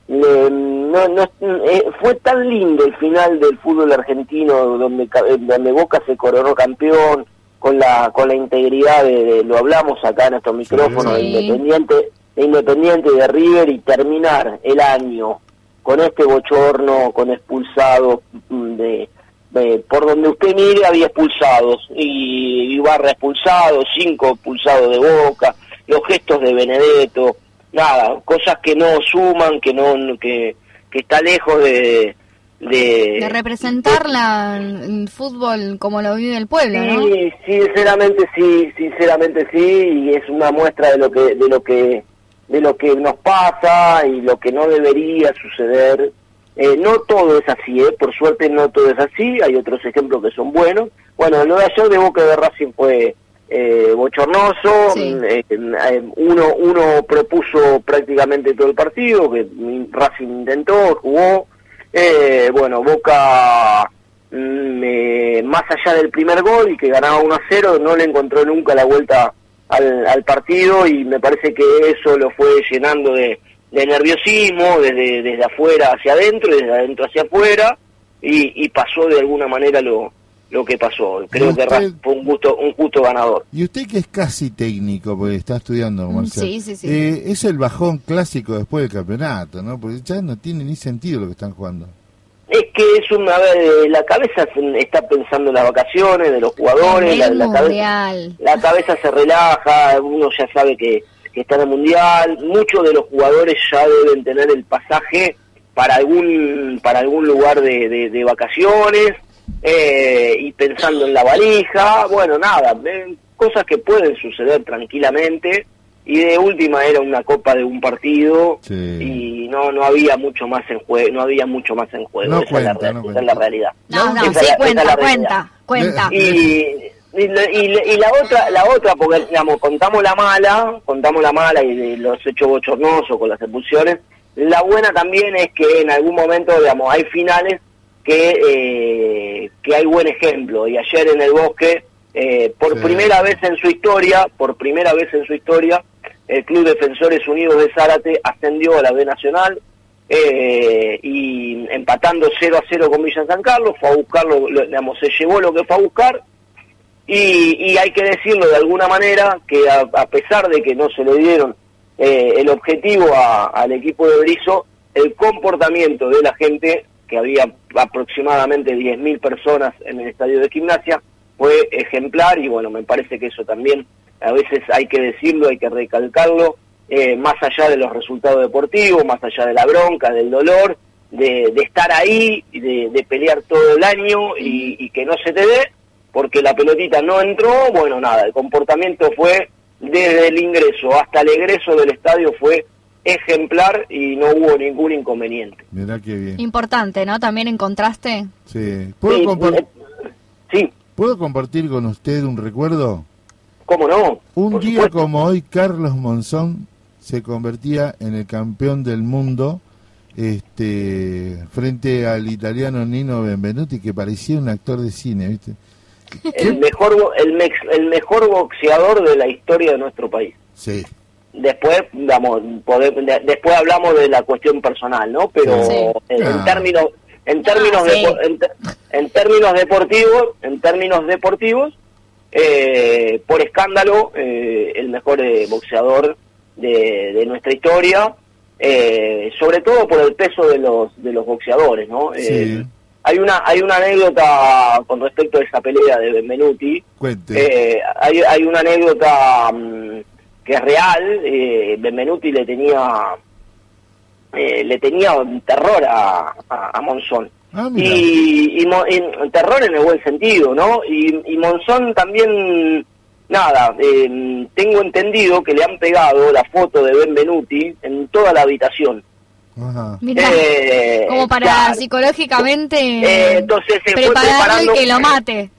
le- no, no, eh, fue tan lindo el final del fútbol argentino donde eh, donde Boca se coronó campeón con la con la integridad de, de- lo hablamos acá en estos micrófonos de. Independiente de Independiente de River y terminar el año con este bochorno, con expulsados mm, de, de- por donde usted mire había expulsados y Ibarra expulsado, cinco expulsados de Boca, los gestos de Benedetto, nada, cosas que no suman, que no que, que está lejos de de, De representar la, el fútbol como lo vive el pueblo, ¿no? Sí, sinceramente sí, sinceramente sí, y es una muestra de lo que de lo que de lo que nos pasa y lo que no debería suceder. Eh, no todo es así, ¿eh? por suerte no todo es así, hay otros ejemplos que son buenos. Bueno, lo de ayer de Boca de Racing fue eh, bochornoso, Sí. eh, eh, uno, uno propuso prácticamente todo el partido, que Racing intentó, jugó, eh, bueno, Boca mm, eh, más allá del primer gol y que ganaba 1 a 0, no le encontró nunca la vuelta al, al partido y me parece que eso lo fue llenando de, de nerviosismo desde, desde afuera hacia adentro y desde adentro hacia afuera y, y pasó de alguna manera lo, lo que pasó. Creo ¿Y que usted- Ra- fue un gusto, un justo ganador. Y usted que es casi técnico, porque está estudiando comercial, Mm, Sí, sí, sí. eh, es el bajón clásico después del campeonato, ¿no? Porque ya no tiene ni sentido lo que están jugando. Es que es una vez, la cabeza se- está pensando en las vacaciones de los jugadores, la, el la cabeza, mundial. la cabeza se relaja, uno ya sabe que, que está en el mundial, muchos de los jugadores ya deben tener el pasaje para algún para algún lugar de, de- de vacaciones eh, y pensando en la valija, bueno nada, eh, cosas que pueden suceder tranquilamente y de última era una copa de un partido Sí. y no no había mucho más en juego, no había mucho más en juego, No esa, es, la, no esa cuenta. es la realidad. No, no, Esa es sí, la- cuenta, es la realidad. cuenta, cuenta. Y, y la otra, la otra, porque digamos, contamos la mala, contamos la mala y de los hechos bochornosos con las expulsiones. La buena también es que en algún momento, digamos, hay finales que eh, que hay buen ejemplo. Y ayer en el bosque, eh, por Sí. primera vez en su historia, por primera vez en su historia, el Club Defensores Unidos de Zárate ascendió a la B Nacional eh, y empatando 0 a 0 con Villa San Carlos, fue a buscarlo, lo- digamos, se llevó lo que fue a buscar y, y hay que decirlo de alguna manera que a, a pesar de que no se le dieron eh, el objetivo a- al equipo de Brizo, el comportamiento de la gente, que había aproximadamente 10.000 personas en el estadio de gimnasia, fue ejemplar y bueno, me parece que eso también a veces hay que decirlo, hay que recalcarlo, eh, más allá de los resultados deportivos, más allá de la bronca, del dolor, de, estar ahí, de, de pelear todo el año y, y que no se te dé, porque la pelotita no entró, bueno, nada, el comportamiento fue desde el ingreso hasta el egreso del estadio fue ejemplar y no hubo ningún inconveniente. Mirá qué bien. Importante, ¿no? También en contraste. Sí. ¿Puedo, Sí, compar- eh, sí, ¿Puedo compartir con usted un recuerdo? cómo no. Un por día supuesto. como hoy, Carlos Monzón se convertía en el campeón del mundo este frente al italiano Nino Benvenuti que parecía un actor de cine, ¿viste? El mejor, bo- el, mex- el mejor boxeador de la historia de nuestro país. Sí. Después, vamos, poder- de- después hablamos de la cuestión personal, ¿no? Pero Sí. en, en términos, en términos, Ah, sí. depo- en, en términos deportivos, en términos deportivos, eh, por escándalo, eh, el mejor eh, boxeador de, de nuestra historia, eh, sobre todo por el peso de los de los boxeadores, ¿no? Sí. Eh, hay una hay una anécdota con respecto a esa pelea de Benvenuti. Cuente. Eh, hay, hay una anécdota mm, que es real. Eh, Benvenuti le tenía eh, le tenía terror a, a, a Monzón. Ah, y, y terror en el buen sentido, ¿no? Y, y Monzón también, nada, eh, tengo entendido que le han pegado la foto de Benvenuti en toda la habitación. Ajá. Mirá, Eh, como para claro. psicológicamente Eh, entonces se fue preparando y que lo mate.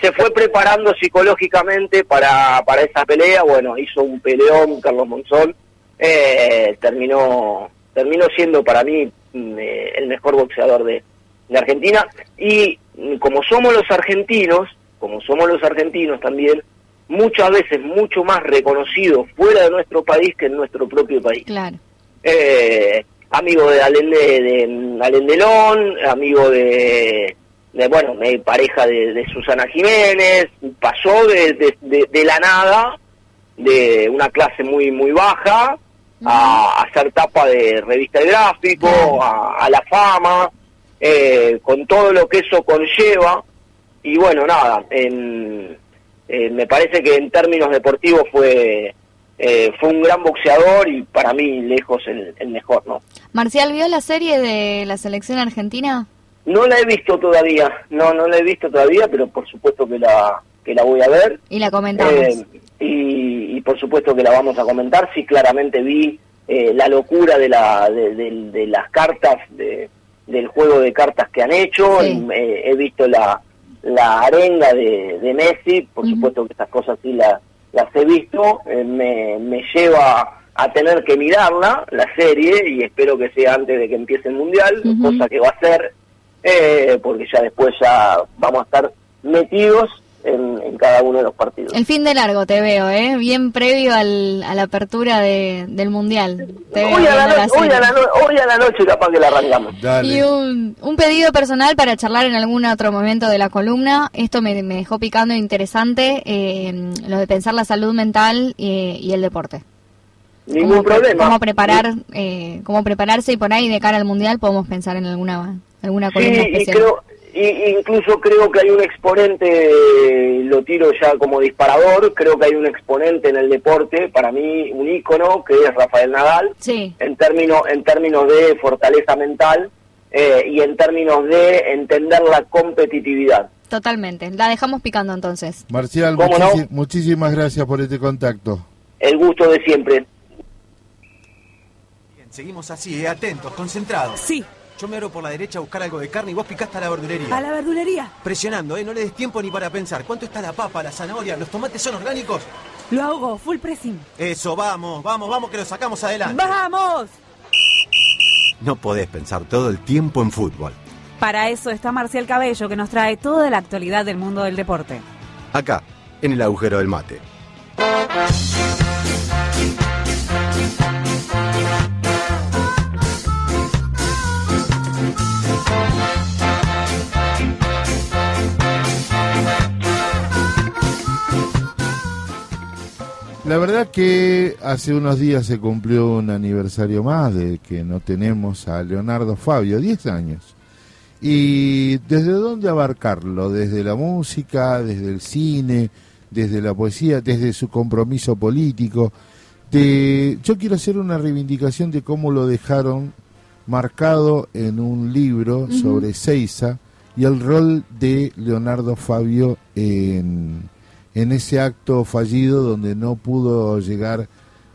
Se fue preparando psicológicamente para, para esa pelea, bueno, hizo un peleón Carlos Monzón, eh, terminó terminó siendo para mí mm, eh, el mejor boxeador de, de Argentina y mm, como somos los argentinos, como somos los argentinos también, muchas veces mucho más reconocidos fuera de nuestro país que en nuestro propio país Claro. eh, amigo de Alén de, de Alén Delón, amigo de, de, bueno, de pareja de, de Susana Jiménez, pasó de, de, de- de la nada, de una clase muy muy baja, a, a hacer tapa de revista de gráfico, a, a la fama, eh, con todo lo que eso conlleva, y bueno, nada, en- eh, me parece que en términos deportivos fue eh, fue un gran boxeador y para mí lejos el, el mejor, ¿no? Marcial, ¿vio la serie de la selección argentina? No la he visto todavía, no, no la he visto todavía, pero por supuesto que la que la voy a ver Y la comentamos. eh, y, y por supuesto que la vamos a comentar. Sí, claramente vi eh, la locura de, la, de, de- de las cartas, de, del juego de cartas que han hecho. Sí. Eh, he visto la, la arenga de, de Messi, por supuesto que esas cosas sí la- las he visto. Eh, me, me lleva a tener que mirarla, la serie, y espero que sea antes de que empiece el Mundial, cosa que va a ser, eh, porque ya después ya vamos a estar metidos en, en cada uno de los partidos. El fin de largo te veo, ¿eh? Bien previo al, a la apertura de, del Mundial. Te veo Hoy a, la la noche, hoy, a la no- hoy a la noche capaz que la arrancamos. Dale. Y un, un pedido personal para charlar en algún otro momento de la columna. Esto me, me dejó picando interesante, eh, lo de pensar la salud mental eh, y el deporte. Ningún Cómo problema. Cómo preparar, eh, cómo prepararse y por ahí de cara al mundial podemos pensar en alguna alguna columna Sí, y creo, y, incluso creo que hay un exponente, lo tiro ya como disparador, creo que hay un exponente en el deporte, para mí un ícono, que es Rafael Nadal, Sí, en términos, en términos de fortaleza mental eh, y en términos de entender la competitividad. totalmente. La dejamos picando entonces. Marcial, ¿Cómo no? muchísi- muchísimas gracias por este contacto. El gusto de siempre. Bien, seguimos así, eh, atentos, concentrados. Sí, Yo me abro por la derecha a buscar algo de carne y vos picaste a la verdulería. a la verdulería. Presionando, ¿eh? No le des tiempo ni para pensar. ¿Cuánto está la papa, la zanahoria? ¿Los tomates son orgánicos? Lo hago, full pressing. Eso, vamos, vamos, vamos, que lo sacamos adelante. ¡Vamos! No podés pensar todo el tiempo en fútbol. Para eso está Marcial Cabello, que nos trae toda la actualidad del mundo del deporte. Acá, en el agujero del mate. La verdad que hace unos días se cumplió un aniversario más de que no tenemos a Leonardo Fabio, 10 años. ¿Y desde dónde abarcarlo? Desde la música, desde el cine, desde la poesía, desde su compromiso político. De... Yo quiero hacer una reivindicación de cómo lo dejaron marcado en un libro sobre Seiza y el rol de Leonardo Fabio en, en ese acto fallido donde no pudo llegar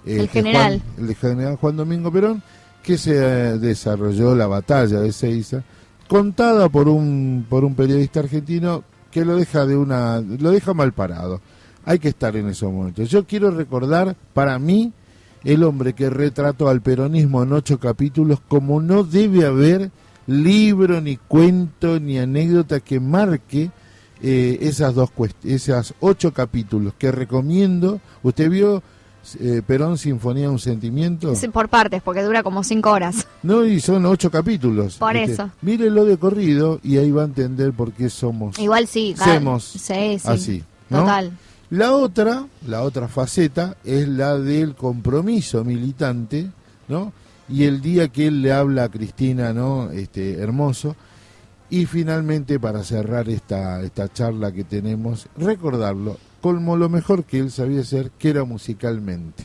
eh, El que general. Juan- el general Juan Domingo Perón, que se eh, desarrolló la batalla de Seiza, contada por un por un periodista argentino que lo deja de una lo deja mal parado. Hay que estar en esos momentos. Yo quiero recordar para mí el hombre que retrató al peronismo en ocho capítulos como no debe haber libro, ni cuento, ni anécdota que marque eh, esas dos esas ocho capítulos que recomiendo. ¿Usted vio eh, Perón Sinfonía un sentimiento? Sí, por partes, porque dura como cinco horas. No, y son ocho capítulos. Por Este, eso. Mírelo de corrido y ahí va a entender por qué somos Igual sí. sí. así. ¿no? Total. La otra, la otra faceta es la del compromiso militante, ¿no? Y el día que él le habla a Cristina, ¿no? Este hermoso. Y finalmente para cerrar esta esta charla que tenemos, recordarlo como lo mejor que él sabía hacer, que era musicalmente.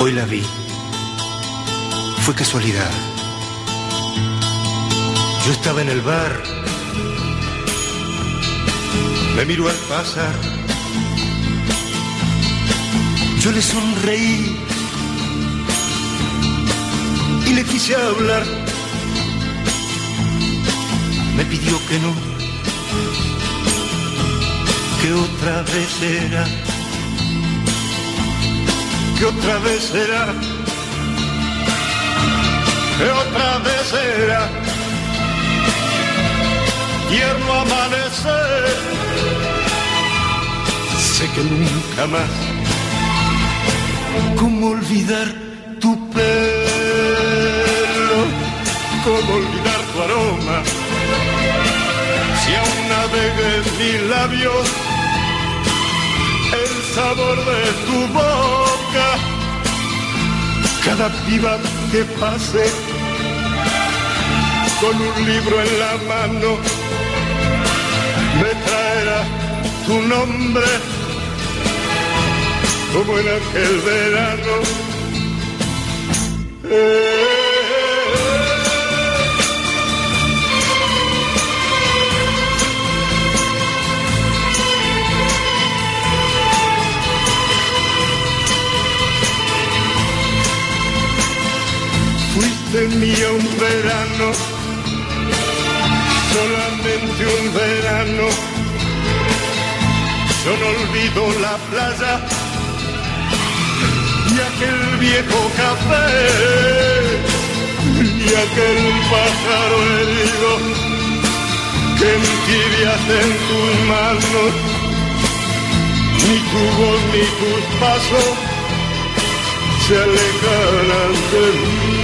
Hoy la vi. Fue casualidad. Yo estaba en el bar. Me miró al pasar. Yo le sonreí quise hablar. Me pidió que no, que otra vez era que otra vez será, que otra vez será, tierno amanecer, sé que nunca más, cómo olvidar tu pelo, cómo olvidar tu aroma, si aún navega en mis labios el sabor de tu boca. Cada piba que pase con un libro en la mano me traerá tu nombre como en aquel verano. Eh, Mía un verano, solamente un verano. Yo no olvido la playa y aquel viejo café y aquel pájaro herido que entibias en tus manos. Ni tu voz ni tus pasos se alejarán de mí.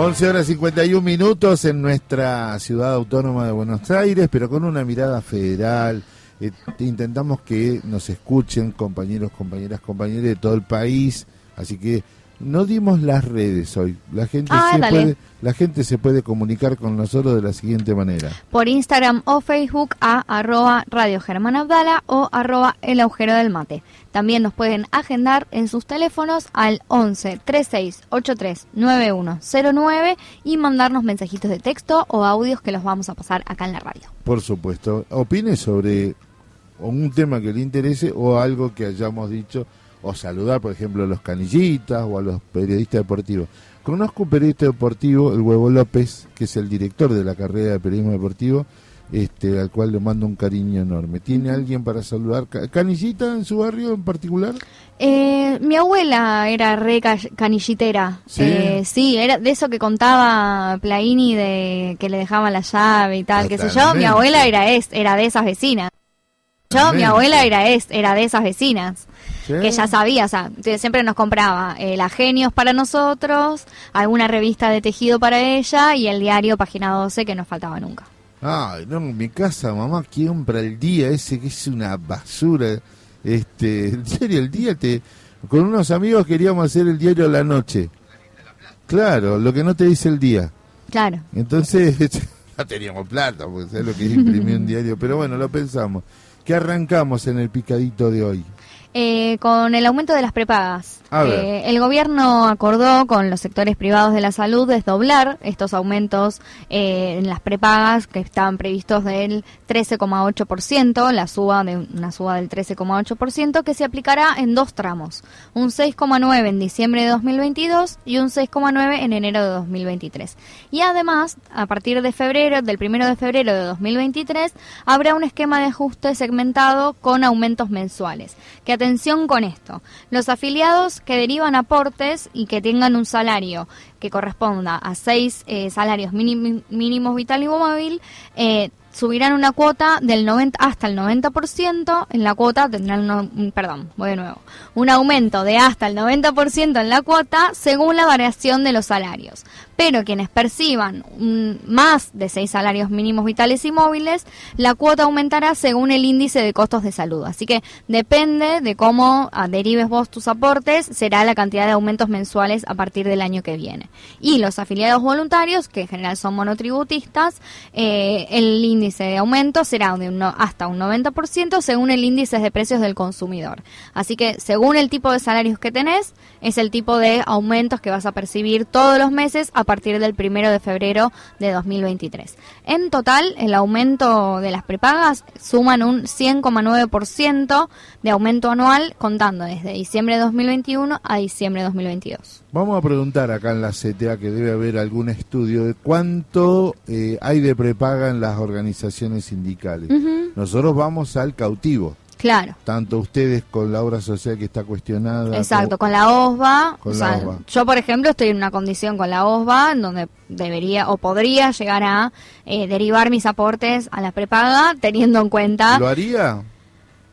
11 horas 51 minutos en nuestra ciudad autónoma de Buenos Aires, pero con una mirada federal. Eh, intentamos que nos escuchen compañeros, compañeras, compañeros de todo el país. Así que no dimos las redes hoy. La gente, Ah, se dale. puede, la gente se puede comunicar con nosotros de la siguiente manera. Por Instagram o Facebook a arroba Radio Germán Abdala o arroba El Agujero del Mate. También nos pueden agendar en sus teléfonos al 11 36 83 9109 y mandarnos mensajitos de texto o audios que los vamos a pasar acá en la radio. Por supuesto, opine sobre un tema que le interese o algo que hayamos dicho, o saludar, por ejemplo, a los canillitas o a los periodistas deportivos. Conozco un periodista deportivo, el Huevo López, que es el director de la carrera de periodismo deportivo, este, al cual le mando un cariño enorme. ¿Tiene alguien para saludar? Ca- ¿Canillita en su barrio en particular? Eh, mi abuela era re ca- canillitera. ¿Sí? Eh, sí, era de eso que contaba Plaini de que le dejaban la llave y tal, qué sé yo. Mi abuela era es, era de esas vecinas. Yo, mi abuela era es, era de esas vecinas. Sí. Que ya sabía, o sea, siempre nos compraba eh, la Genios para nosotros, alguna revista de tejido para ella y el diario Página 12 que no faltaba nunca. Ay, no, en mi casa mamá compra el día ese que es una basura. Este, en serio, el día te... Con unos amigos queríamos hacer el diario a la noche. Claro, lo que no te dice el día. Claro. Entonces, no teníamos plata, porque es lo que es imprimir un diario. Pero bueno, lo pensamos. ¿Qué arrancamos en el picadito de hoy? Eh, con el aumento de las prepagas. Eh, el gobierno acordó con los sectores privados de la salud desdoblar estos aumentos eh, en las prepagas que estaban previstos del 13,8%, la suba de una suba del 13,8% que se aplicará en dos tramos, un 6,9 en diciembre de 2022 y un 6,9 en enero de 2023. Y además, a partir de febrero, del 1 de febrero de 2023, habrá un esquema de ajuste segmentado con aumentos mensuales. Que atención con esto, los afiliados que derivan aportes y que tengan un salario que corresponda a seis eh, salarios mínim- mínimos vital y móvil, eh, subirán una cuota del 90 hasta el 90%, en la cuota tendrán, un- perdón, voy de nuevo, un aumento de hasta el 90% en la cuota según la variación de los salarios. Pero quienes perciban mm, más de seis salarios mínimos vitales y móviles, la cuota aumentará según el índice de costos de salud. Así que depende de cómo ah, derives vos tus aportes, será la cantidad de aumentos mensuales a partir del año que viene. Y los afiliados voluntarios, que en general son monotributistas, eh, el índice de aumento será de un hasta un 90% según el índice de precios del consumidor. Así que según el tipo de salarios que tenés, es el tipo de aumentos que vas a percibir todos los meses a partir del primero de febrero de 2023. En total, el aumento de las prepagas suman un 100,9% de aumento anual contando desde diciembre de 2021 a diciembre de 2022. Vamos a preguntar acá en la CTA que debe haber algún estudio de cuánto eh, hay de prepaga en las organizaciones sindicales. Nosotros vamos al cautivo, Claro. tanto ustedes con la obra social que está cuestionada. Exacto, como- con la OSBA, Con o la sea, OSBA. yo por ejemplo estoy en una condición con la OSBA en donde debería o podría llegar a eh, derivar mis aportes a la prepaga teniendo en cuenta ¿Lo haría?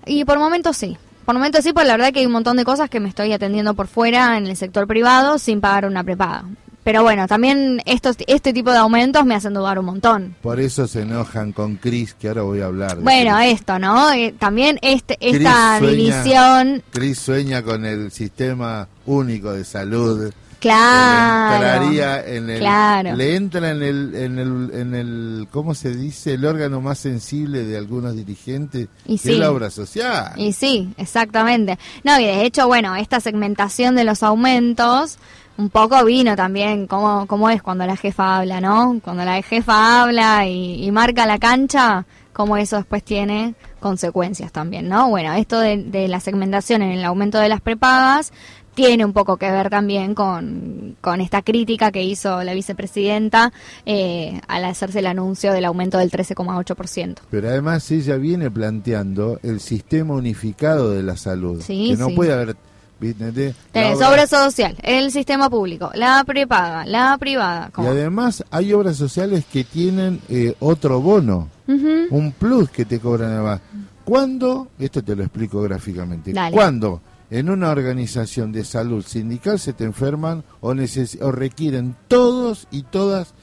Y por momentos sí. Por momentos sí, pues la verdad que hay un montón de cosas que me estoy atendiendo por fuera en el sector privado sin pagar una prepaga. Pero bueno, también estos, este tipo de aumentos me hacen dudar un montón. Por eso se enojan con Cris, que ahora voy a hablar. de Bueno, esto, ¿no? Eh, también este, esta división, Cris sueña con el sistema único de salud. Claro. Entraría en el, claro. le entra en el, en el, en el, ¿cómo se dice? El órgano más sensible de algunos dirigentes, Y que es sí. la obra social. Y sí, exactamente. No, y de hecho, bueno, esta segmentación de los aumentos un poco vino también cómo, cómo es cuando la jefa habla, ¿no? Cuando la jefa habla y, y marca la cancha, cómo eso después tiene consecuencias también, ¿no? Bueno, esto de, de la segmentación en el aumento de las prepagas tiene un poco que ver también con, con esta crítica que hizo la vicepresidenta eh, al hacerse el anuncio del aumento del 13,8%. Pero además ella viene planteando el sistema unificado de la salud. Sí, que no sí. puede haber... Tenés obra- obra social, el sistema público, la prepaga, la privada. Y además hay obras sociales que tienen eh, otro bono, un plus que te cobran además. ¿Cuándo? Esto te lo explico gráficamente. Dale. ¿Cuándo en una organización de salud sindical se te enferman o, neces- o requieren todos y todas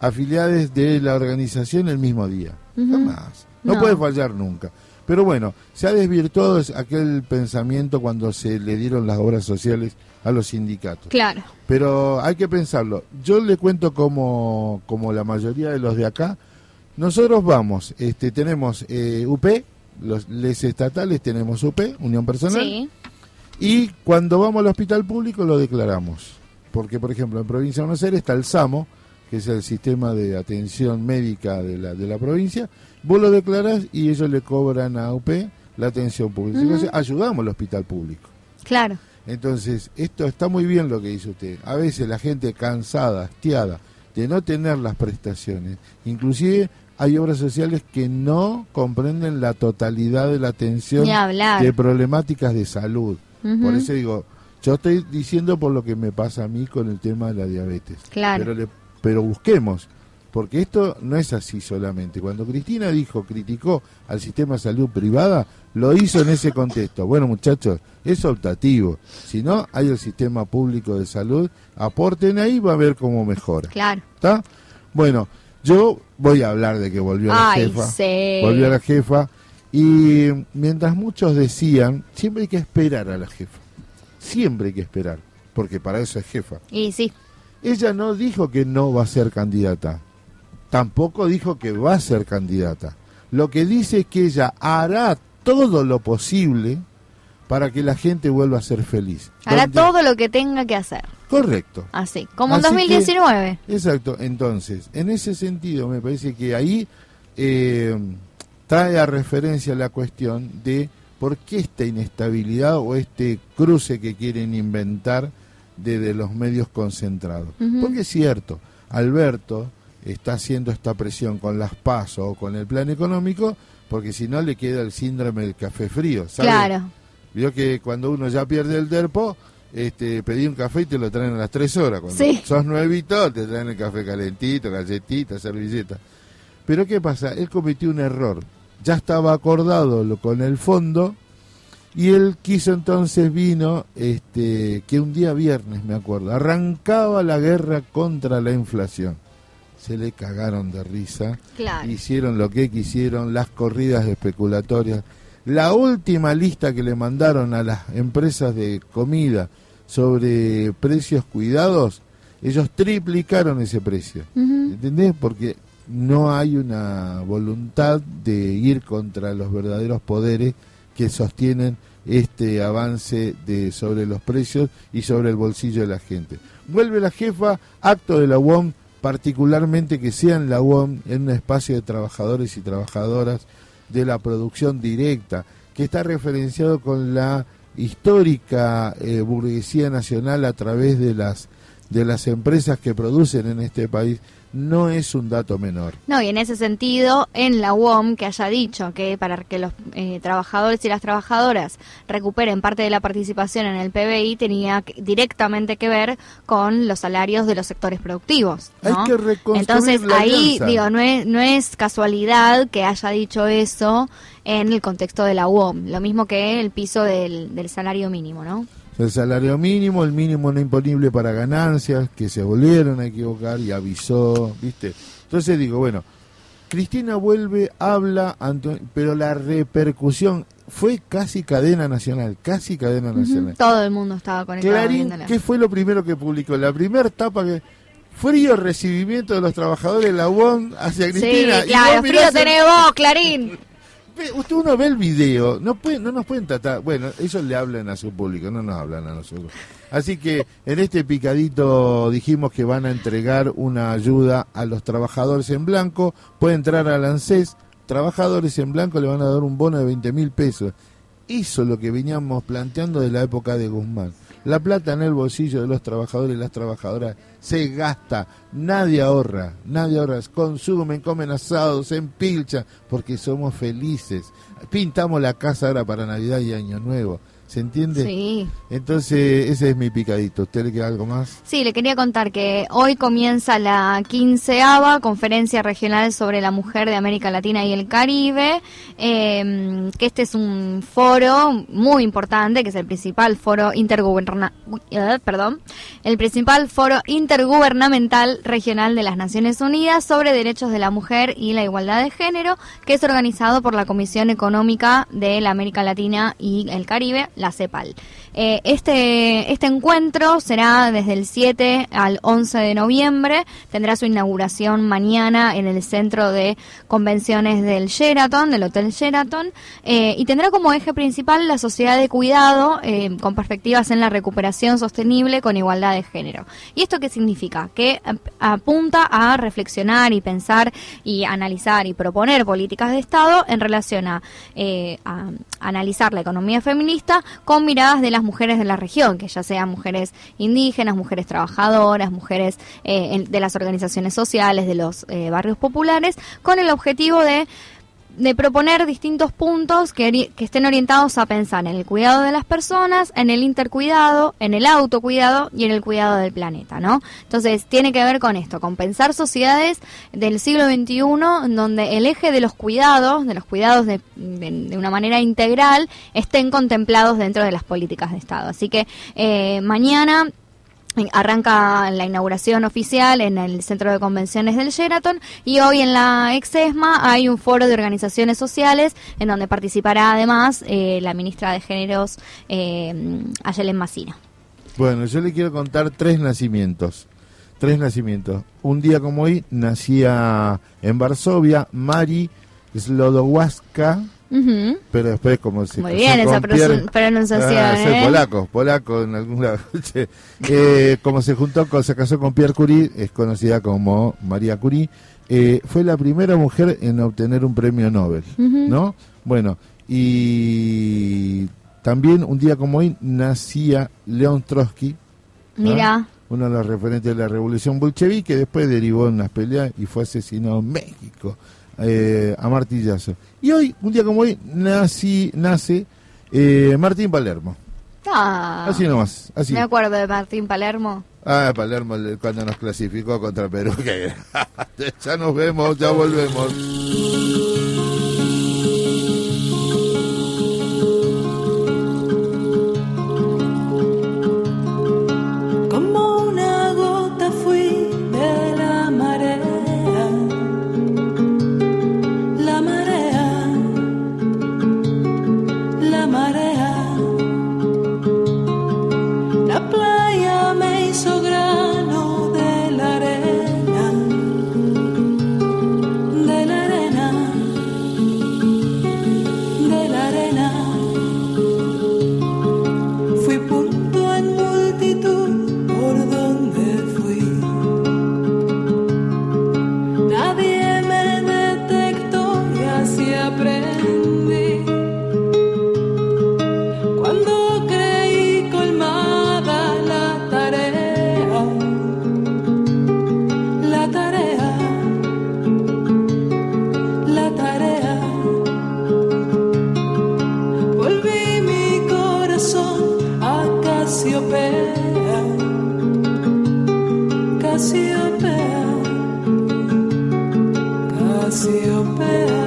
afiliadas de la organización el mismo día? Ujú. Jamás. No, No. puede fallar nunca. Pero bueno, se ha desvirtuado es- aquel pensamiento cuando se le dieron las obras sociales a los sindicatos. Claro. Pero hay que pensarlo. Yo le cuento como, como la mayoría de los de acá. Nosotros vamos, este, tenemos eh, UP, los les estatales tenemos UP, Unión Personal, Sí. Y cuando vamos al hospital público lo declaramos. Porque, por ejemplo, en Provincia de Buenos Aires está el SAMO, que es el sistema de atención médica de la, de la provincia. Vos lo declarás y ellos le cobran a UP la atención pública. Entonces, ayudamos al hospital público. Claro. Entonces, esto está muy bien lo que dice usted. A veces la gente cansada, hastiada de no tener las prestaciones, inclusive hay obras sociales que no comprenden la totalidad de la atención de problemáticas de salud. Por eso digo, yo estoy diciendo por lo que me pasa a mí con el tema de la diabetes. Claro. Pero, le- pero busquemos, porque esto no es así solamente. Cuando Cristina dijo, criticó al sistema de salud privada, lo hizo en ese contexto. Bueno, muchachos, es optativo. Si no, hay el sistema público de salud, aporten ahí, va a ver cómo mejora. Claro. ¿Está? Bueno, yo voy a hablar de que volvió la Ay, jefa. sí. Volvió la jefa. Y mientras muchos decían, siempre hay que esperar a la jefa. Siempre hay que esperar, porque para eso es jefa. Y sí, Ella no dijo que no va a ser candidata. Tampoco dijo que va a ser candidata. Lo que dice es que ella hará todo lo posible para que la gente vuelva a ser feliz. hará todo lo que tenga que hacer. Correcto. Así, como en Así 2019. que- exacto. Entonces, en ese sentido, me parece que ahí eh, trae a referencia la cuestión de por qué esta inestabilidad o este cruce que quieren inventar desde los medios concentrados. Porque es cierto, Alberto está haciendo esta presión con las PASO o con el plan económico, porque si no le queda el síndrome del café frío. ¿sabe? Claro. Vio que cuando uno ya pierde el derpo, este, pedí un café y te lo traen a las tres horas. Cuando Sí. sos nuevito, te traen el café calentito, galletita, servilleta. Pero ¿qué pasa? Él cometió un error. Ya estaba acordado lo, con el fondo y él quiso entonces, vino, este, que un día viernes, me acuerdo, arrancaba la guerra contra la inflación. Se le cagaron de risa Claro. hicieron lo que quisieron, las corridas especulatorias. La última lista que le mandaron a las empresas de comida sobre precios cuidados, ellos triplicaron ese precio. ¿Entendés? Porque no hay una voluntad de ir contra los verdaderos poderes que sostienen este avance de sobre los precios y sobre el bolsillo de la gente. Vuelve la jefa, acto de la UOM, particularmente que sea en la UOM, en un espacio de trabajadores y trabajadoras de la producción directa, que está referenciado con la histórica eh, burguesía nacional a través de las de las empresas que producen en este país, no es un dato menor. No, y en ese sentido, en la UOM, que haya dicho que para que los eh, trabajadores y las trabajadoras recuperen parte de la participación en el PBI, tenía que- directamente que ver con los salarios de los sectores productivos. ¿no? Hay que reconstruir Entonces, la ahí, alianza. digo, no es, no es casualidad que haya dicho eso en el contexto de la UOM, lo mismo que el piso del, del salario mínimo, ¿no? El salario mínimo, el mínimo no imponible para ganancias, que se volvieron a equivocar y avisó, ¿viste? Entonces digo, bueno, Cristina vuelve, habla, pero la repercusión fue casi cadena nacional, casi cadena nacional. Todo el mundo estaba conectado Clarín. ¿qué fue lo primero que publicó? La primera etapa que... Frío recibimiento de los trabajadores de la UOM hacia Sí, Cristina. Y claro, vos frío tenés vos, Clarín. Usted uno ve el video, no puede, no nos pueden tratar, bueno, ellos le hablan a su público, no nos hablan a nosotros. Así que en este picadito dijimos que van a entregar una ayuda a los trabajadores en blanco, puede entrar al ANSES, trabajadores en blanco le van a dar un bono de 20 mil pesos. Eso es lo que veníamos planteando de la época de Guzmán. La plata en el bolsillo de los trabajadores y las trabajadoras se gasta, nadie ahorra, nadie ahorra, consumen, comen asados, empilchan, porque somos felices. Pintamos la casa ahora para Navidad y Año Nuevo, ¿se entiende? Sí. Entonces, ese es mi picadito. ¿Usted le queda algo más? Sí, le quería contar que hoy comienza la quinceava conferencia regional sobre la mujer de América Latina y el Caribe, eh, que este es un foro muy importante, que es el principal foro intergubernamental, perdón, el principal foro intergubernamental regional de las Naciones Unidas sobre derechos de la mujer y la igualdad de género, que es organizado por la Comisión Económica de la América Latina y el Caribe, la CEPAL. Eh, este, este encuentro será desde el 7 al 11 de noviembre. Tendrá su inauguración mañana en el centro de convenciones del Sheraton, del Hotel Sheraton, eh, y tendrá como eje principal la sociedad de cuidado eh, con perspectivas en la recuperación sostenible con igualdad de género. ¿Y esto qué significa? Que ap- apunta a reflexionar y pensar y analizar y proponer políticas de Estado en relación a analizar la economía feminista con miradas de las mujeres de la región, que ya sean mujeres indígenas, mujeres trabajadoras, mujeres eh, en- de las organizaciones sociales, de los eh, barrios populares, con el objetivo de de proponer distintos puntos que, estén orientados a pensar en el cuidado de las personas, en el intercuidado, en el autocuidado y en el cuidado del planeta, ¿no? Entonces, tiene que ver con esto, con pensar sociedades del siglo XXI donde el eje de los cuidados, de los cuidados de, de- de una manera integral, estén contemplados dentro de las políticas de Estado. Así que eh, mañana Arranca la inauguración oficial en el Centro de Convenciones del Sheraton y hoy en la Exesma hay un foro de organizaciones sociales en donde participará además eh, la ministra de Géneros eh, Ayelen Massina. Bueno, yo le quiero contar tres nacimientos. Tres nacimientos. Un día como hoy nacía en Varsovia Mari Slodowaska, Pero después como se Muy bien esa pronunciación, Ah, soy ¿eh? polaco, polaco en algún lado. Eh, como se juntó, con, se casó con Pierre Curie, es conocida como María Curie, eh, fue la primera mujer en obtener un premio Nobel. ¿no? Bueno, y también un día como hoy nacía León Trotsky, ¿no? Mira, uno de los referentes de la revolución bolchevique, que después derivó en unas peleas y fue asesinado en México eh, a martillazo. Y hoy, un día como hoy, nací, nace eh, Martín Palermo. ah, Así nomás, así. me acuerdo de Martín Palermo. Ah, Palermo cuando nos clasificó contra Perú. que- ya nos vemos, ya volvemos. see your bed.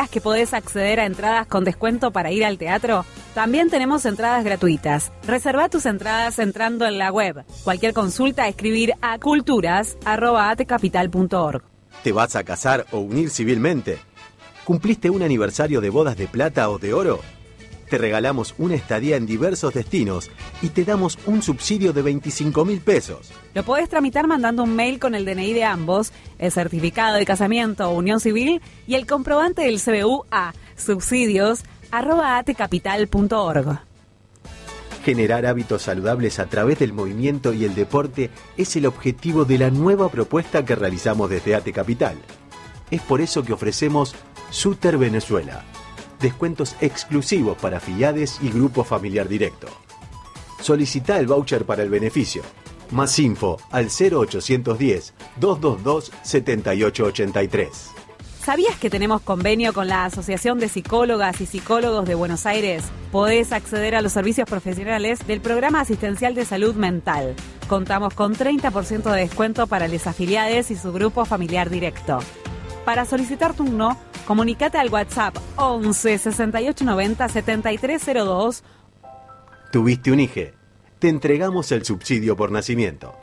¿Sabías que podés acceder a entradas con descuento para ir al teatro? También tenemos entradas gratuitas. Reserva tus entradas entrando en la web. Cualquier consulta, escribir a culturas.atecapital.org. ¿Te vas a casar o unir civilmente? ¿Cumpliste un aniversario de bodas de plata o de oro? Te regalamos una estadía en diversos destinos y te damos un subsidio de 25 mil pesos. Lo podés tramitar mandando un mail con el DNI de ambos, el certificado de casamiento o unión civil y el comprobante del CBU a subsidios.atecapital.org. Generar hábitos saludables a través del movimiento y el deporte es el objetivo de la nueva propuesta que realizamos desde AT Capital. Es por eso que ofrecemos Suter Venezuela, descuentos exclusivos para afiliados y grupo familiar directo. Solicita el voucher para el beneficio. Más info al 0810-222-7883. ¿Sabías que tenemos convenio con la Asociación de Psicólogas y Psicólogos de Buenos Aires? Podés acceder a los servicios profesionales del Programa Asistencial de Salud Mental. Contamos con 30% de descuento para los afiliados y su grupo familiar directo. Para solicitar turno, comunicate al WhatsApp 11 68 90 7302 ¿Tuviste un IGE? Te entregamos el subsidio por nacimiento.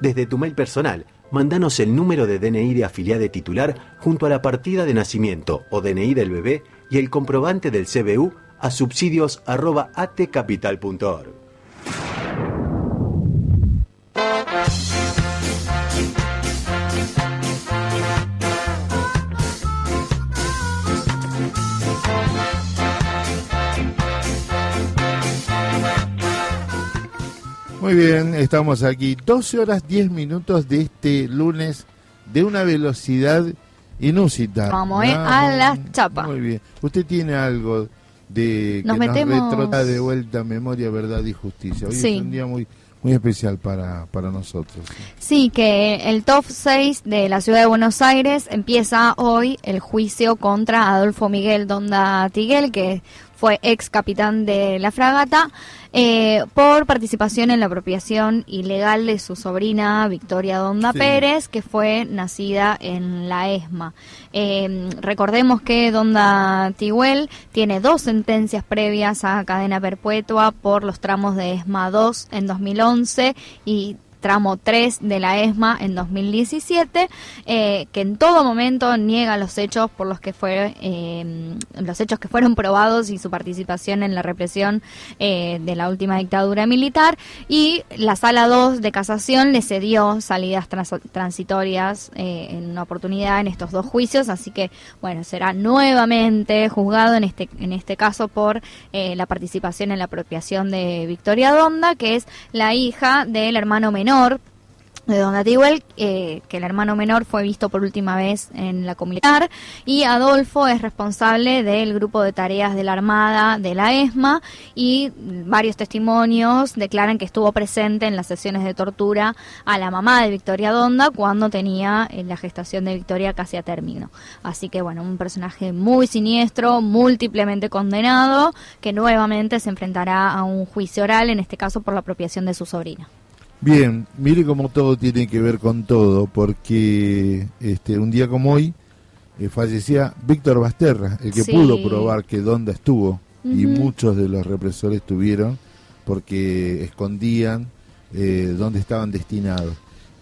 Desde tu mail personal, mandanos el número de DNI de afiliado titular junto a la partida de nacimiento o DNI del bebé y el comprobante del CBU a subsidios.atcapital.org. Muy bien, estamos aquí. 12 horas 10 minutos de este lunes de una velocidad inusita. Vamos, ¿eh? A la chapa. Muy bien. Usted tiene algo de Nos que metemos- nos retrota de vuelta memoria, verdad y justicia. Hoy Sí. es un día muy muy especial para, para nosotros. Sí, que el top 6 de la ciudad de Buenos Aires empieza hoy el juicio contra Adolfo Miguel Donda Tiguel, que fue ex capitán de la fragata, eh, por participación en la apropiación ilegal de su sobrina Victoria Donda Sí. Pérez, que fue nacida en la ESMA. Eh, recordemos que Donda Tiguel tiene dos sentencias previas a cadena perpetua por los tramos de ESMA 2 en 2011 y tramo 3 de la ESMA en 2017, eh, que en todo momento niega los hechos por los que fue eh, los hechos que fueron probados y su participación en la represión eh, de la última dictadura militar. Y la sala 2 de casación le cedió salidas trans- transitorias en una oportunidad en estos dos juicios, así que bueno será nuevamente juzgado en este en este caso por la participación en la apropiación de Victoria Donda, que es la hija del hermano menor de Donda Tiguel, eh, que el hermano menor fue visto por última vez en la comunidad, y Adolfo es responsable del grupo de tareas de la Armada de la ESMA, y varios testimonios declaran que estuvo presente en las sesiones de tortura a la mamá de Victoria Donda cuando tenía eh, la gestación de Victoria casi a término. Así que bueno, un personaje muy siniestro, múltiplemente condenado, que nuevamente se enfrentará a un juicio oral, en este caso por la apropiación de su sobrina. Bien, mire cómo todo tiene que ver con todo, porque este un día como hoy eh, fallecía Víctor Basterra, el que Sí. pudo probar que Donda estuvo, y muchos de los represores tuvieron, porque escondían eh, dónde estaban destinados.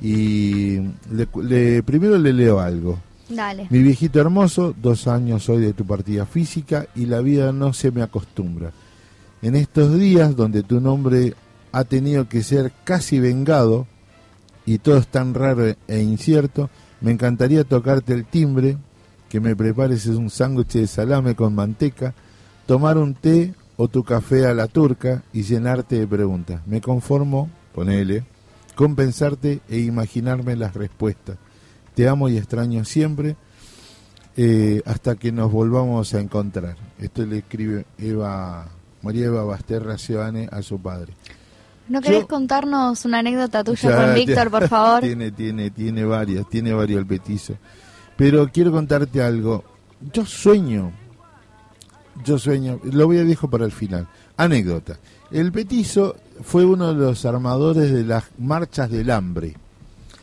Y le, le- primero le leo algo. Dale. Mi viejito hermoso, dos años hoy de tu partida física y la vida no se me acostumbra. En estos días donde tu nombre ha tenido que ser casi vengado y todo es tan raro e incierto, me encantaría tocarte el timbre, que me prepares un sándwich de salame con manteca, tomar un té o tu café a la turca y llenarte de preguntas. Me conformo, ponele, con pensarte e imaginarme las respuestas. Te amo y extraño siempre eh, hasta que nos volvamos a encontrar. Esto le escribe Eva, María Eva Basterra Seoane a su padre. ¿No querés Yo- contarnos una anécdota tuya Ya, con Víctor, por favor? Tiene, tiene, tiene varias, tiene varios el petizo. Pero quiero contarte algo. Yo sueño, yo sueño, lo voy a dejo para el final. Anécdota. El petizo fue uno de los armadores de las marchas del hambre.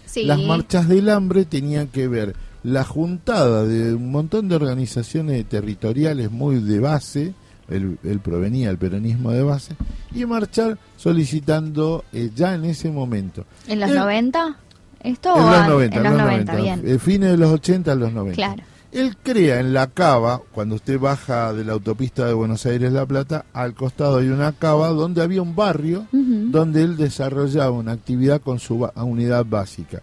Sí. Las marchas del hambre tenían que ver la juntada de un montón de organizaciones territoriales muy de base, él, él provenía del peronismo de base, y marchar solicitando eh, ya en ese momento. ¿En los Él- 90? ¿Esto en o los an- 90, en los los 90, 90, bien. eh, fines de los 80 a los 90. Claro. Él crea en la cava, cuando usted baja de la autopista de Buenos Aires-La Plata, al costado hay una cava donde había un barrio donde él desarrollaba una actividad con su unidad básica.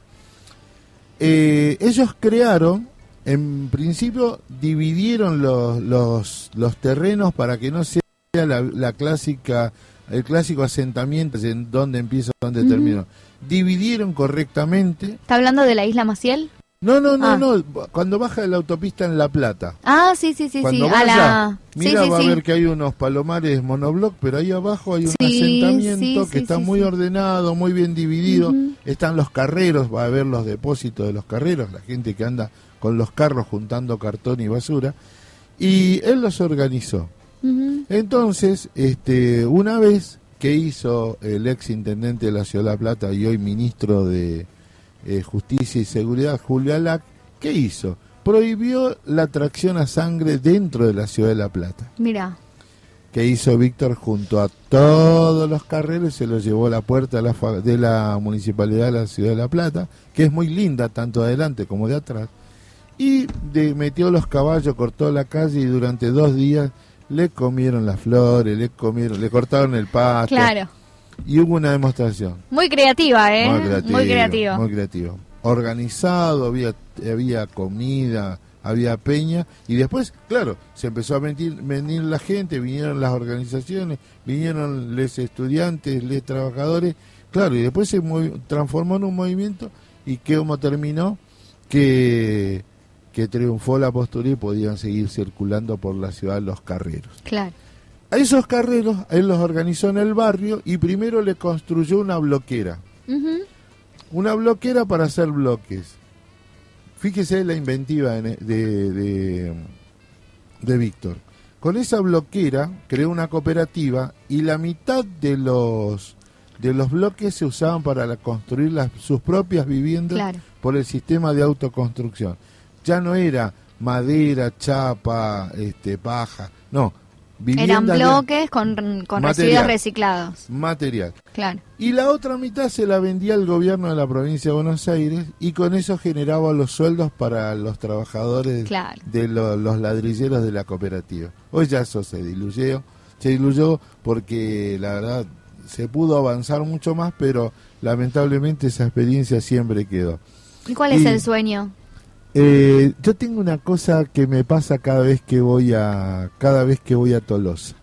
Eh, ellos crearon, en principio, dividieron los, los, los terrenos para que no sea la, la clásica, el clásico asentamiento en donde empieza, donde Ujú. termina. Dividieron correctamente. ¿Está hablando de la isla Maciel? No, no, no, Ah. no. Cuando baja de la autopista en La Plata. Ah, sí, sí, sí, Cuando sí. vaya, a la... mira, sí, sí, va sí. a ver que hay unos palomares monobloc, pero ahí abajo hay un asentamiento que está muy ordenado, muy bien dividido. Están los carreros, va a ver los depósitos de los carreros, la gente que anda con los carros juntando cartón y basura. Y él los organizó. Entonces, este, una vez que hizo el ex intendente de la Ciudad de La Plata y hoy ministro de eh, Justicia y Seguridad, Julio Alac, ¿qué hizo? Prohibió la tracción a sangre dentro de la Ciudad de La Plata. Mira, Que hizo Víctor junto a todos los carreros, se los llevó a la puerta de la, fa- de la Municipalidad de la Ciudad de La Plata, que es muy linda tanto adelante como de atrás. Y de- metió los caballos, cortó la calle y durante dos días le comieron las flores, le comieron, le cortaron el pasto. claro. Y hubo una demostración. Muy creativa, ¿eh? Muy creativa. muy creativo. Organizado, había, había comida, había peña. Y después, claro, se empezó a venir, venir la gente, vinieron las organizaciones, vinieron los estudiantes, los trabajadores. Claro, y después se transformó en un movimiento. ¿Y que cómo terminó? Que, que triunfó la postura y podían seguir circulando por la ciudad los carreros. Claro. A esos carreros él los organizó en el barrio y primero le construyó una bloquera. Una bloquera para hacer bloques. Fíjese la inventiva de, de, de- de Víctor. Con esa bloquera creó una cooperativa y la mitad de los de los bloques se usaban para la- construir las, sus propias viviendas Claro. por el sistema de autoconstrucción. Ya no era madera, chapa, este, paja, no. Eran de- bloques con, con residuos reciclados. material. Claro. Y la otra mitad se la vendía al gobierno de la provincia de Buenos Aires y con eso generaba los sueldos para los trabajadores Claro. de lo- los ladrilleros de la cooperativa. Hoy ya eso se diluyó, se diluyó porque la verdad se pudo avanzar mucho más, pero lamentablemente esa experiencia siempre quedó. ¿Y cuál es el sueño? Eh, yo tengo una cosa que me pasa cada vez que voy a cada vez que voy a Tolosa.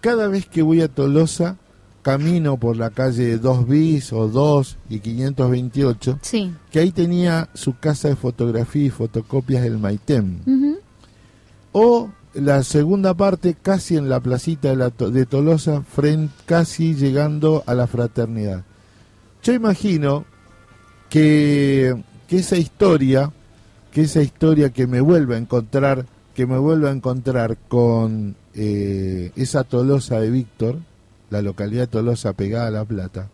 Cada vez que voy a Tolosa camino por la calle 2 bis o 2 y 528, Sí. que ahí tenía su casa de fotografía y fotocopias el Maitem. O la segunda parte casi en la placita de, la To- de Tolosa, frente, casi llegando a la fraternidad. Yo imagino que, que esa historia, que esa historia que me vuelva a encontrar, que me vuelva a encontrar con eh, esa Tolosa de Víctor, la localidad Tolosa pegada a La Plata,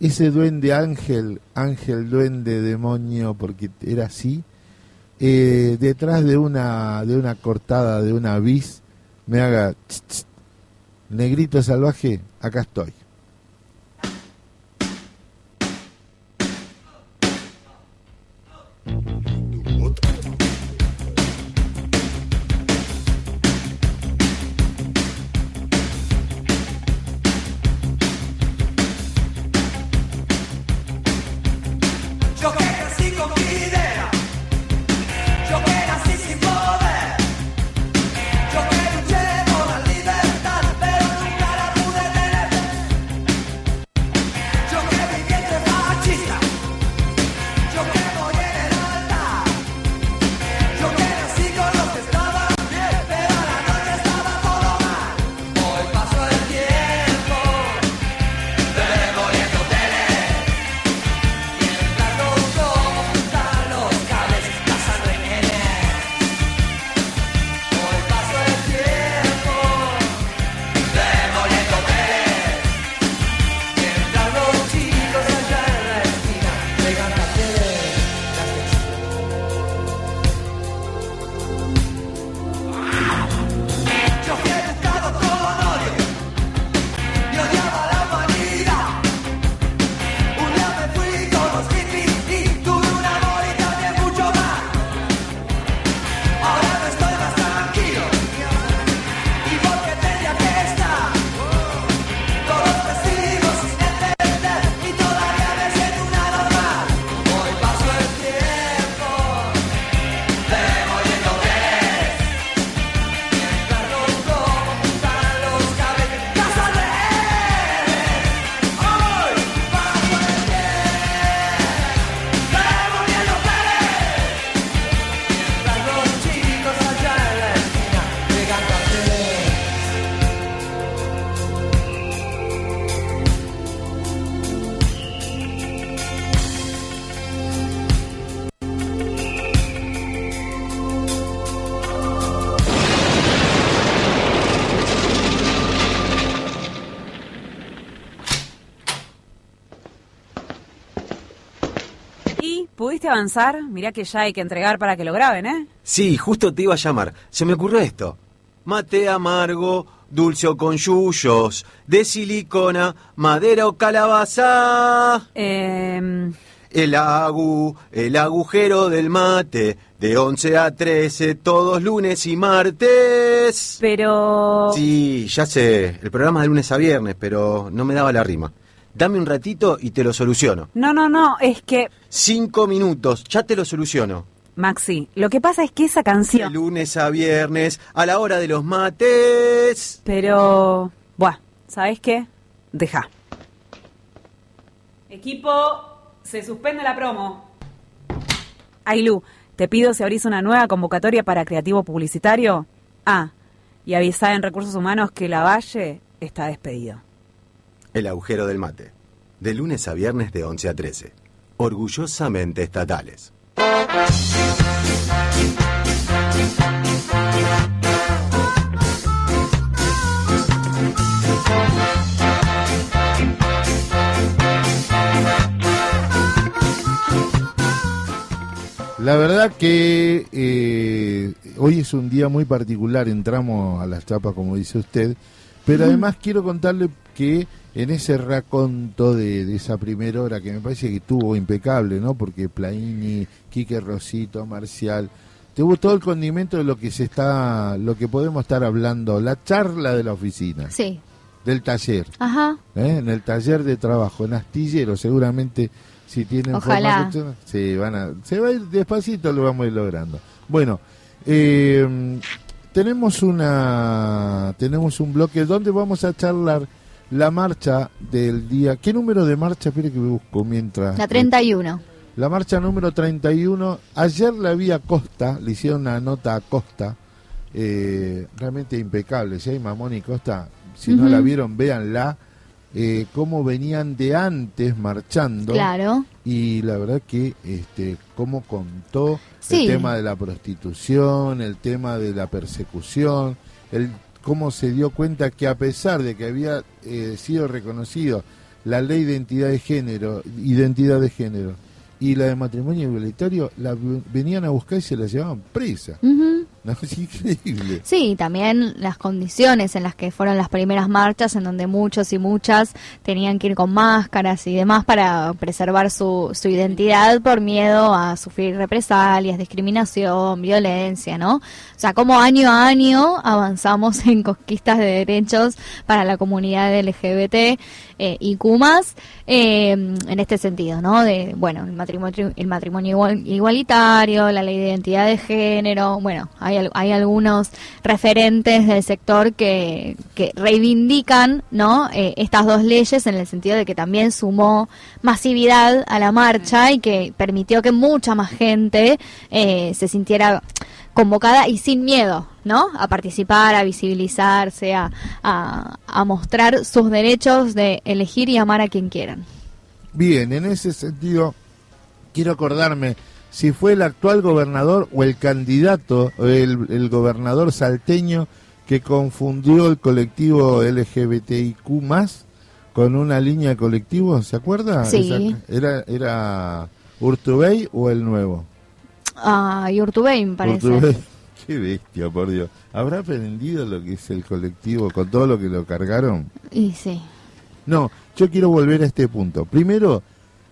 ese duende ángel, ángel, duende, demonio, porque era así, eh, detrás de una, de una cortada, de una bis, me haga, "Tss, tss, negrito salvaje, acá estoy. Pudiste avanzar? Mirá que ya hay que entregar para que lo graben, ¿eh? Sí, justo te iba a llamar. Se me ocurrió esto. Mate amargo, dulce o con yuyos, de silicona, madera o calabaza. Eh, El agu, el agujero del mate, de 11 a 13, todos lunes y martes. pero... Sí, ya sé, el programa es de lunes a viernes, pero no me daba la rima. Dame un ratito y te lo soluciono. No, no, no, es que... Cinco minutos, ya te lo soluciono. Maxi, lo que pasa es que esa De canción... lunes a viernes, a la hora de los mates. Pero... Buah, ¿sabes qué? Deja. Equipo, se suspende la promo. Ailu, te pido si abrís una nueva convocatoria para creativo publicitario. Ah, y avisá en Recursos Humanos que Lavalle está despedido. El agujero del mate. De lunes a viernes de 11 a 13. Orgullosamente estatales. La verdad que eh, hoy es un día muy particular, entramos a las chapas como dice usted, pero además quiero contarle que en ese raconto de, de esa primera hora que me parece que estuvo impecable, ¿no? Porque Plaini, Quique Rosito, Marcial, tuvo todo el condimento de lo que se está, lo que podemos estar hablando, la charla de la oficina, Sí. del taller, Ajá. ¿eh? en el taller de trabajo, en astillero, seguramente si tienen Ojalá. formación, sí, van a, se va a ir despacito, lo vamos a ir logrando. Bueno, eh, tenemos una, tenemos un bloque donde vamos a charlar la marcha del día. ¿Qué número de marcha? Espere que me busco mientras. La 31. La marcha número 31. Ayer la vi a Costa, le hicieron una nota a Costa, eh, realmente impecable. Si hay Mamón y Costa, si no la vieron, véanla. Eh, cómo venían de antes marchando. Claro. Y la verdad que, este, cómo contó Sí. el tema de la prostitución, el tema de la persecución, el cómo se dio cuenta que a pesar de que había eh, sido reconocido la ley de identidad de género, identidad de género y la de matrimonio igualitario, la venían a buscar y se la llevaban presa. Sí, también las condiciones en las que fueron las primeras marchas, en donde muchos y muchas tenían que ir con máscaras y demás para preservar su, su identidad por miedo a sufrir represalias, discriminación, violencia, ¿no? O sea, como año a año avanzamos en conquistas de derechos para la comunidad LGBT eh, y Q+, eh, en este sentido, ¿no? De, bueno, el matrimonio, el matrimonio igual- igualitario, la ley de identidad de género, bueno, hay, hay algunos referentes del sector que, reivindican, ¿no? Eh, estas dos leyes en el sentido de que también sumó masividad a la marcha y que permitió que mucha más gente eh, se sintiera convocada y sin miedo, ¿no? A participar, a visibilizarse, a mostrar sus derechos de elegir y amar a quien quieran. Bien, en ese sentido, quiero acordarme si fue el actual gobernador o el candidato, el, el gobernador salteño que confundió el colectivo LGBTIQ más con una línea de colectivos, ¿se acuerda? Sí. Esa- ¿Era, era Urtubey o el nuevo? Ah, y Urtubey, me parece. Urtubey. Qué bestia, por Dios. ¿Habrá aprendido lo que es el colectivo con todo lo que lo cargaron? Y sí. No, yo quiero volver a este punto. Primero,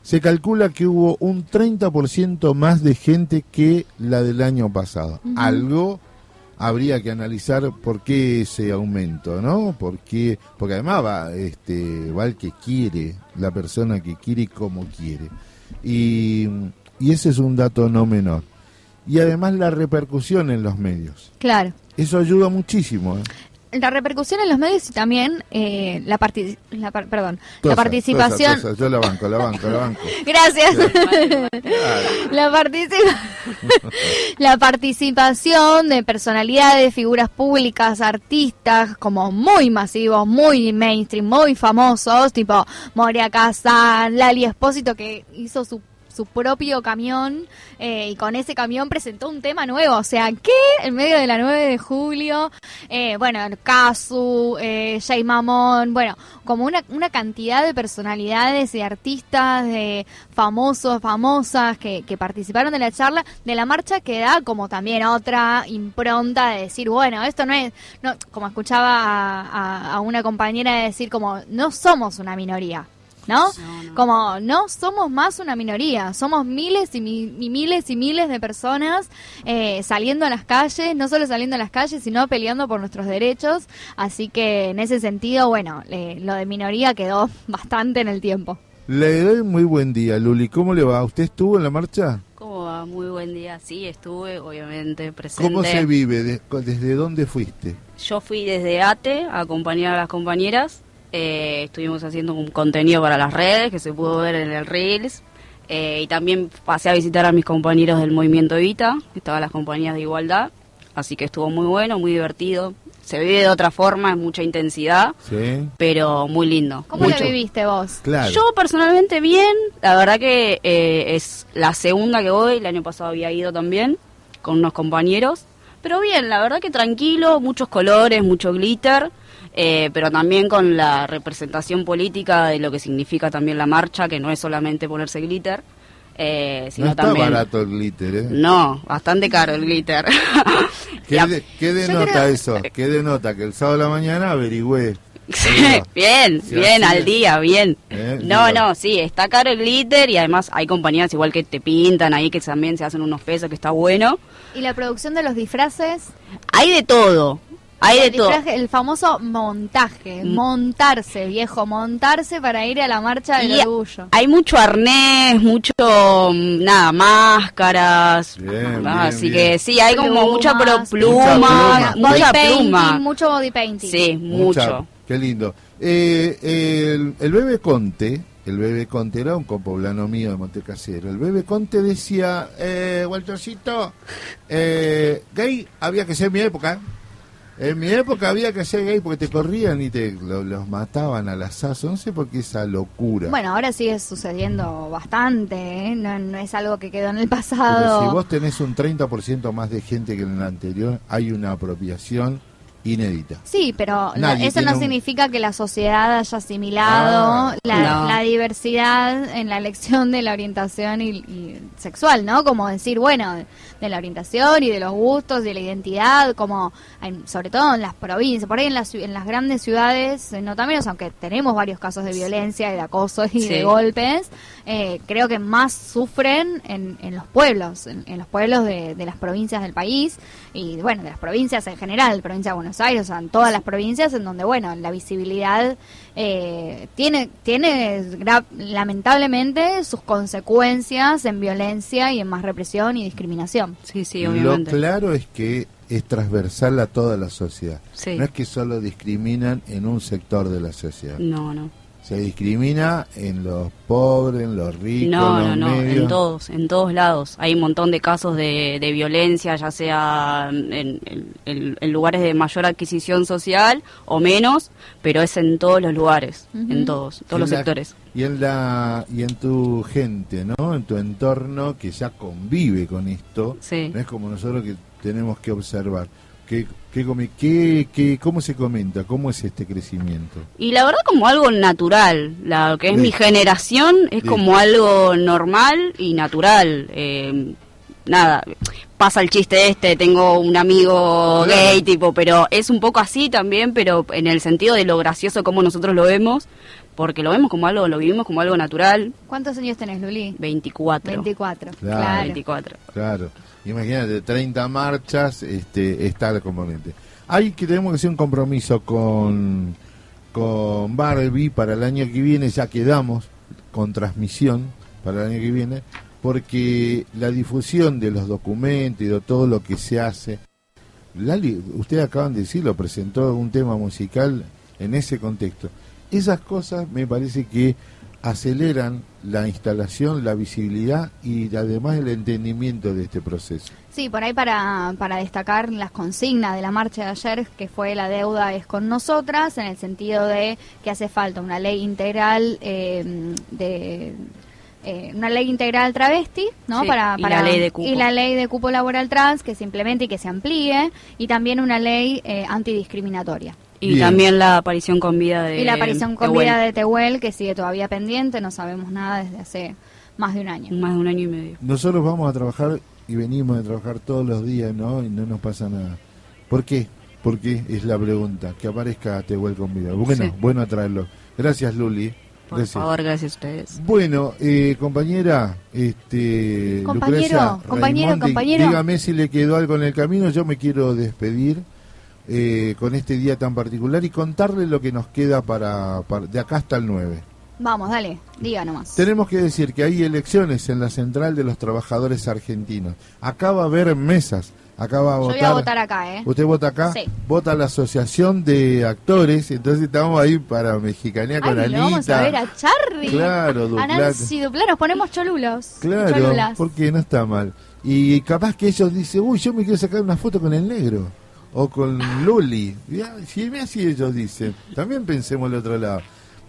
se calcula que hubo un 30% más de gente que la del año pasado. Algo habría que analizar por qué ese aumento, ¿no? Porque, porque además va, este, va el que quiere, la persona que quiere y como quiere. Y, y ese es un dato no menor. Y además la repercusión en los medios. Claro. Eso ayuda muchísimo. ¿eh? La repercusión en los medios y también eh, la, parti- la par- perdón, Tosa, la participación. tosa, tosa. Yo la banco, la banco, la banco. Gracias. la, participa- la participación de personalidades, figuras públicas, artistas como muy masivos, muy mainstream, muy famosos, tipo Moria Kazan, Lali Espósito que hizo su su propio camión eh, y con ese camión presentó un tema nuevo. O sea, ¿qué? En medio de la 9 de julio, eh, bueno, Kazu, eh, Jay Mamón, bueno, como una, una cantidad de personalidades y artistas, de famosos, famosas que, que participaron de la charla, de la marcha que da como también otra impronta de decir, bueno, esto no es, no, como escuchaba a una compañera decir como, no somos una minoría. ¿No? Como no somos más una minoría, somos miles y, mi- y miles y miles de personas eh, saliendo a las calles, no solo saliendo a las calles, sino peleando por nuestros derechos. Así que en ese sentido, bueno, eh, lo de minoría quedó bastante en el tiempo. Le doy muy buen día, Luli. ¿Cómo le va? ¿Usted estuvo en la marcha? ¿Cómo va? Muy buen día. Sí, estuve, obviamente, presente. ¿Cómo se vive? De- ¿Desde dónde fuiste? Yo fui desde ATE a acompañar a las compañeras. Eh, estuvimos haciendo un contenido para las redes que se pudo ver en el Reels. Eh, y también pasé a visitar a mis compañeros del movimiento Evita, estaban las compañías de igualdad. Así que estuvo muy bueno, muy divertido. Se vive de otra forma, es mucha intensidad, Sí. pero muy lindo. ¿Cómo mucho. lo viviste vos? Claro. Yo personalmente bien, la verdad que eh, es la segunda que voy, el año pasado había ido también con unos compañeros, pero bien, la verdad que tranquilo, muchos colores, mucho glitter, eh, pero también con la representación política de lo que significa también la marcha, que no es solamente ponerse glitter, eh, sino No está también... barato el glitter, ¿eh? No, bastante caro el glitter. ¿Qué, de- qué denota eso? ¿Qué denota? Que el sábado de la mañana averigüé. bien, bien, al es. día, bien. Eh, No, no, sí, está caro el glitter y además hay compañías igual que te pintan ahí que también se hacen unos pesos que está bueno. ¿Y la producción de los disfraces? Hay de todo, hay de el, todo. el famoso montaje, Mm. montarse, viejo, montarse para ir a la marcha del Y orgullo. Hay mucho arnés, mucho, mm, nada, máscaras. Bien, bien, así bien. que sí, hay como mucha pro- Plumas, pluma, pluma. Body mucha painting, pluma. mucho body painting. Sí, Mucha- mucho. Qué lindo. Eh, el, el bebé Conte, el bebé Conte era un compoblano mío de Montecasero. El bebé Conte decía, eh, Waltercito, eh, gay había que ser en mi época. En mi época había que ser gay porque te corrían y te lo- los mataban al asazo. No sé por qué esa locura. Bueno, ahora sigue sucediendo bastante, ¿eh? no, no es algo que quedó en el Pero pasado. si vos tenés un 30% más de gente que en el anterior, hay una apropiación inédita. Sí, pero no- eso no un- significa que la sociedad haya asimilado Ah, la, no. la diversidad en la elección de la orientación y, y sexual, ¿no? Como decir, bueno, de la orientación y de los gustos, de la identidad, como en- sobre todo en las provincias, por ahí en las, en las grandes ciudades, eh, no menos, aunque tenemos varios casos de violencia y de acoso y Sí. de golpes, eh, creo que más sufren en, en los pueblos, en, en los pueblos de, de las provincias del país y bueno, de las provincias en general, provincia de Buenos Aires, o sea, en todas las provincias en donde, bueno, la visibilidad eh, tiene, tiene lamentablemente sus consecuencias en violencia y en más represión y discriminación. Sí, sí, Lo obviamente. claro es que es transversal a toda la sociedad. Sí. No es que solo discriminan en un sector de la sociedad. No, no. Se discrimina en los pobres, en los ricos, No, en no, los no, medios. en todos, en todos lados. Hay un montón de casos de, de violencia, ya sea en, en- en- en lugares de mayor adquisición social o menos, pero es en todos los lugares, Ujú. en todos, todos los la- sectores. Y en la y en tu gente, ¿no? En tu entorno que ya convive con esto. Sí. No es como nosotros que tenemos que observar. ¿Qué, qué, come- qué, qué- ¿Cómo se comenta? ¿Cómo es este crecimiento? Y la verdad como algo natural, la, lo que es mi generación es como algo normal y natural. eh, nada, pasa el chiste este, tengo un amigo Claro. gay, tipo, pero es un poco así también, pero en el sentido de lo gracioso como nosotros lo vemos, porque lo vemos como algo, lo vivimos como algo natural. ¿Cuántos años tenés, Luli? 24. 24. Claro. Claro. 24. Claro. Imagínate, 30 marchas, este, está el componente. Hay que tenemos que hacer un compromiso con, con Barbie para el año que viene, ya quedamos con transmisión para el año que viene, porque la difusión de los documentos y de todo lo que se hace, Lali, ustedes acaban de decirlo, presentó un tema musical en ese contexto. Esas cosas me parece que aceleran la instalación, la visibilidad y además el entendimiento de este proceso. Sí, por ahí para, para destacar las consignas de la marcha de ayer, que fue la deuda es con nosotras, en el sentido de que hace falta una ley integral eh, de, eh, una ley integral travesti, ¿no? Sí, para, y para- la ley de cupo. y la ley de cupo laboral trans que se implemente y que se amplíe y también una ley eh, antidiscriminatoria. Y Bien. también la aparición con vida de y la aparición con Tehuel. vida de Tehuel que sigue todavía pendiente, no sabemos nada desde hace más de un año. Más de un año y medio. Nosotros vamos a trabajar y venimos a trabajar todos los días, ¿no? Y no nos pasa nada. ¿Por qué? ¿Por qué? Es la pregunta. Que aparezca Tehuel con vida. Bueno, Sí. bueno traerlo. Gracias, Luli. Por Gracias. favor, gracias a ustedes. Bueno, eh, compañera, este, Compañero, Lucrecia compañero, Raimondi, compañero. dígame si le quedó algo en el camino. Yo me quiero despedir eh, con este día tan particular y contarle lo que nos queda para, para- de acá hasta el 9. Vamos, dale, diga nomás. Tenemos que decir que hay elecciones en la Central de los Trabajadores Argentinos. Acá va a haber mesas. Acá va a Yo votar. voy a votar acá, ¿eh? ¿Usted vota acá? Sí. Vota la Asociación de Actores. Entonces estamos ahí para Mexicanía con Ay, Anita. lo vamos a ver a Charlie. Claro, A Duplat. Nancy Duplá, nos ponemos cholulos. Claro, cholulas. porque no está mal. Y capaz que ellos dicen, uy, yo me quiero sacar una foto con el negro. O con Luli. Ya, Si mira si ellos dicen. También pensemos al otro lado.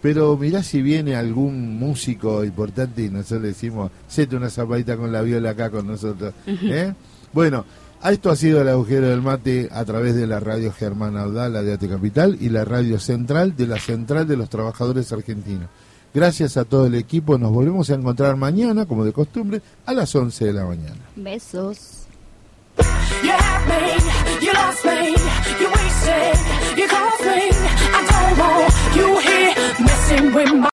Pero mirá si viene algún músico importante y nosotros le decimos, sete una zapadita con la viola acá con nosotros. ¿eh? Bueno, esto ha sido el agujero del mate a través de la radio Germán Audal, la de Ate Capital, y la radio central de la Central de los Trabajadores Argentinos. Gracias a todo el equipo, nos volvemos a encontrar mañana, como de costumbre, a las 11 de la mañana. Besos. You had me, you lost me, you wasted, you caused me. I don't want you here messing with my.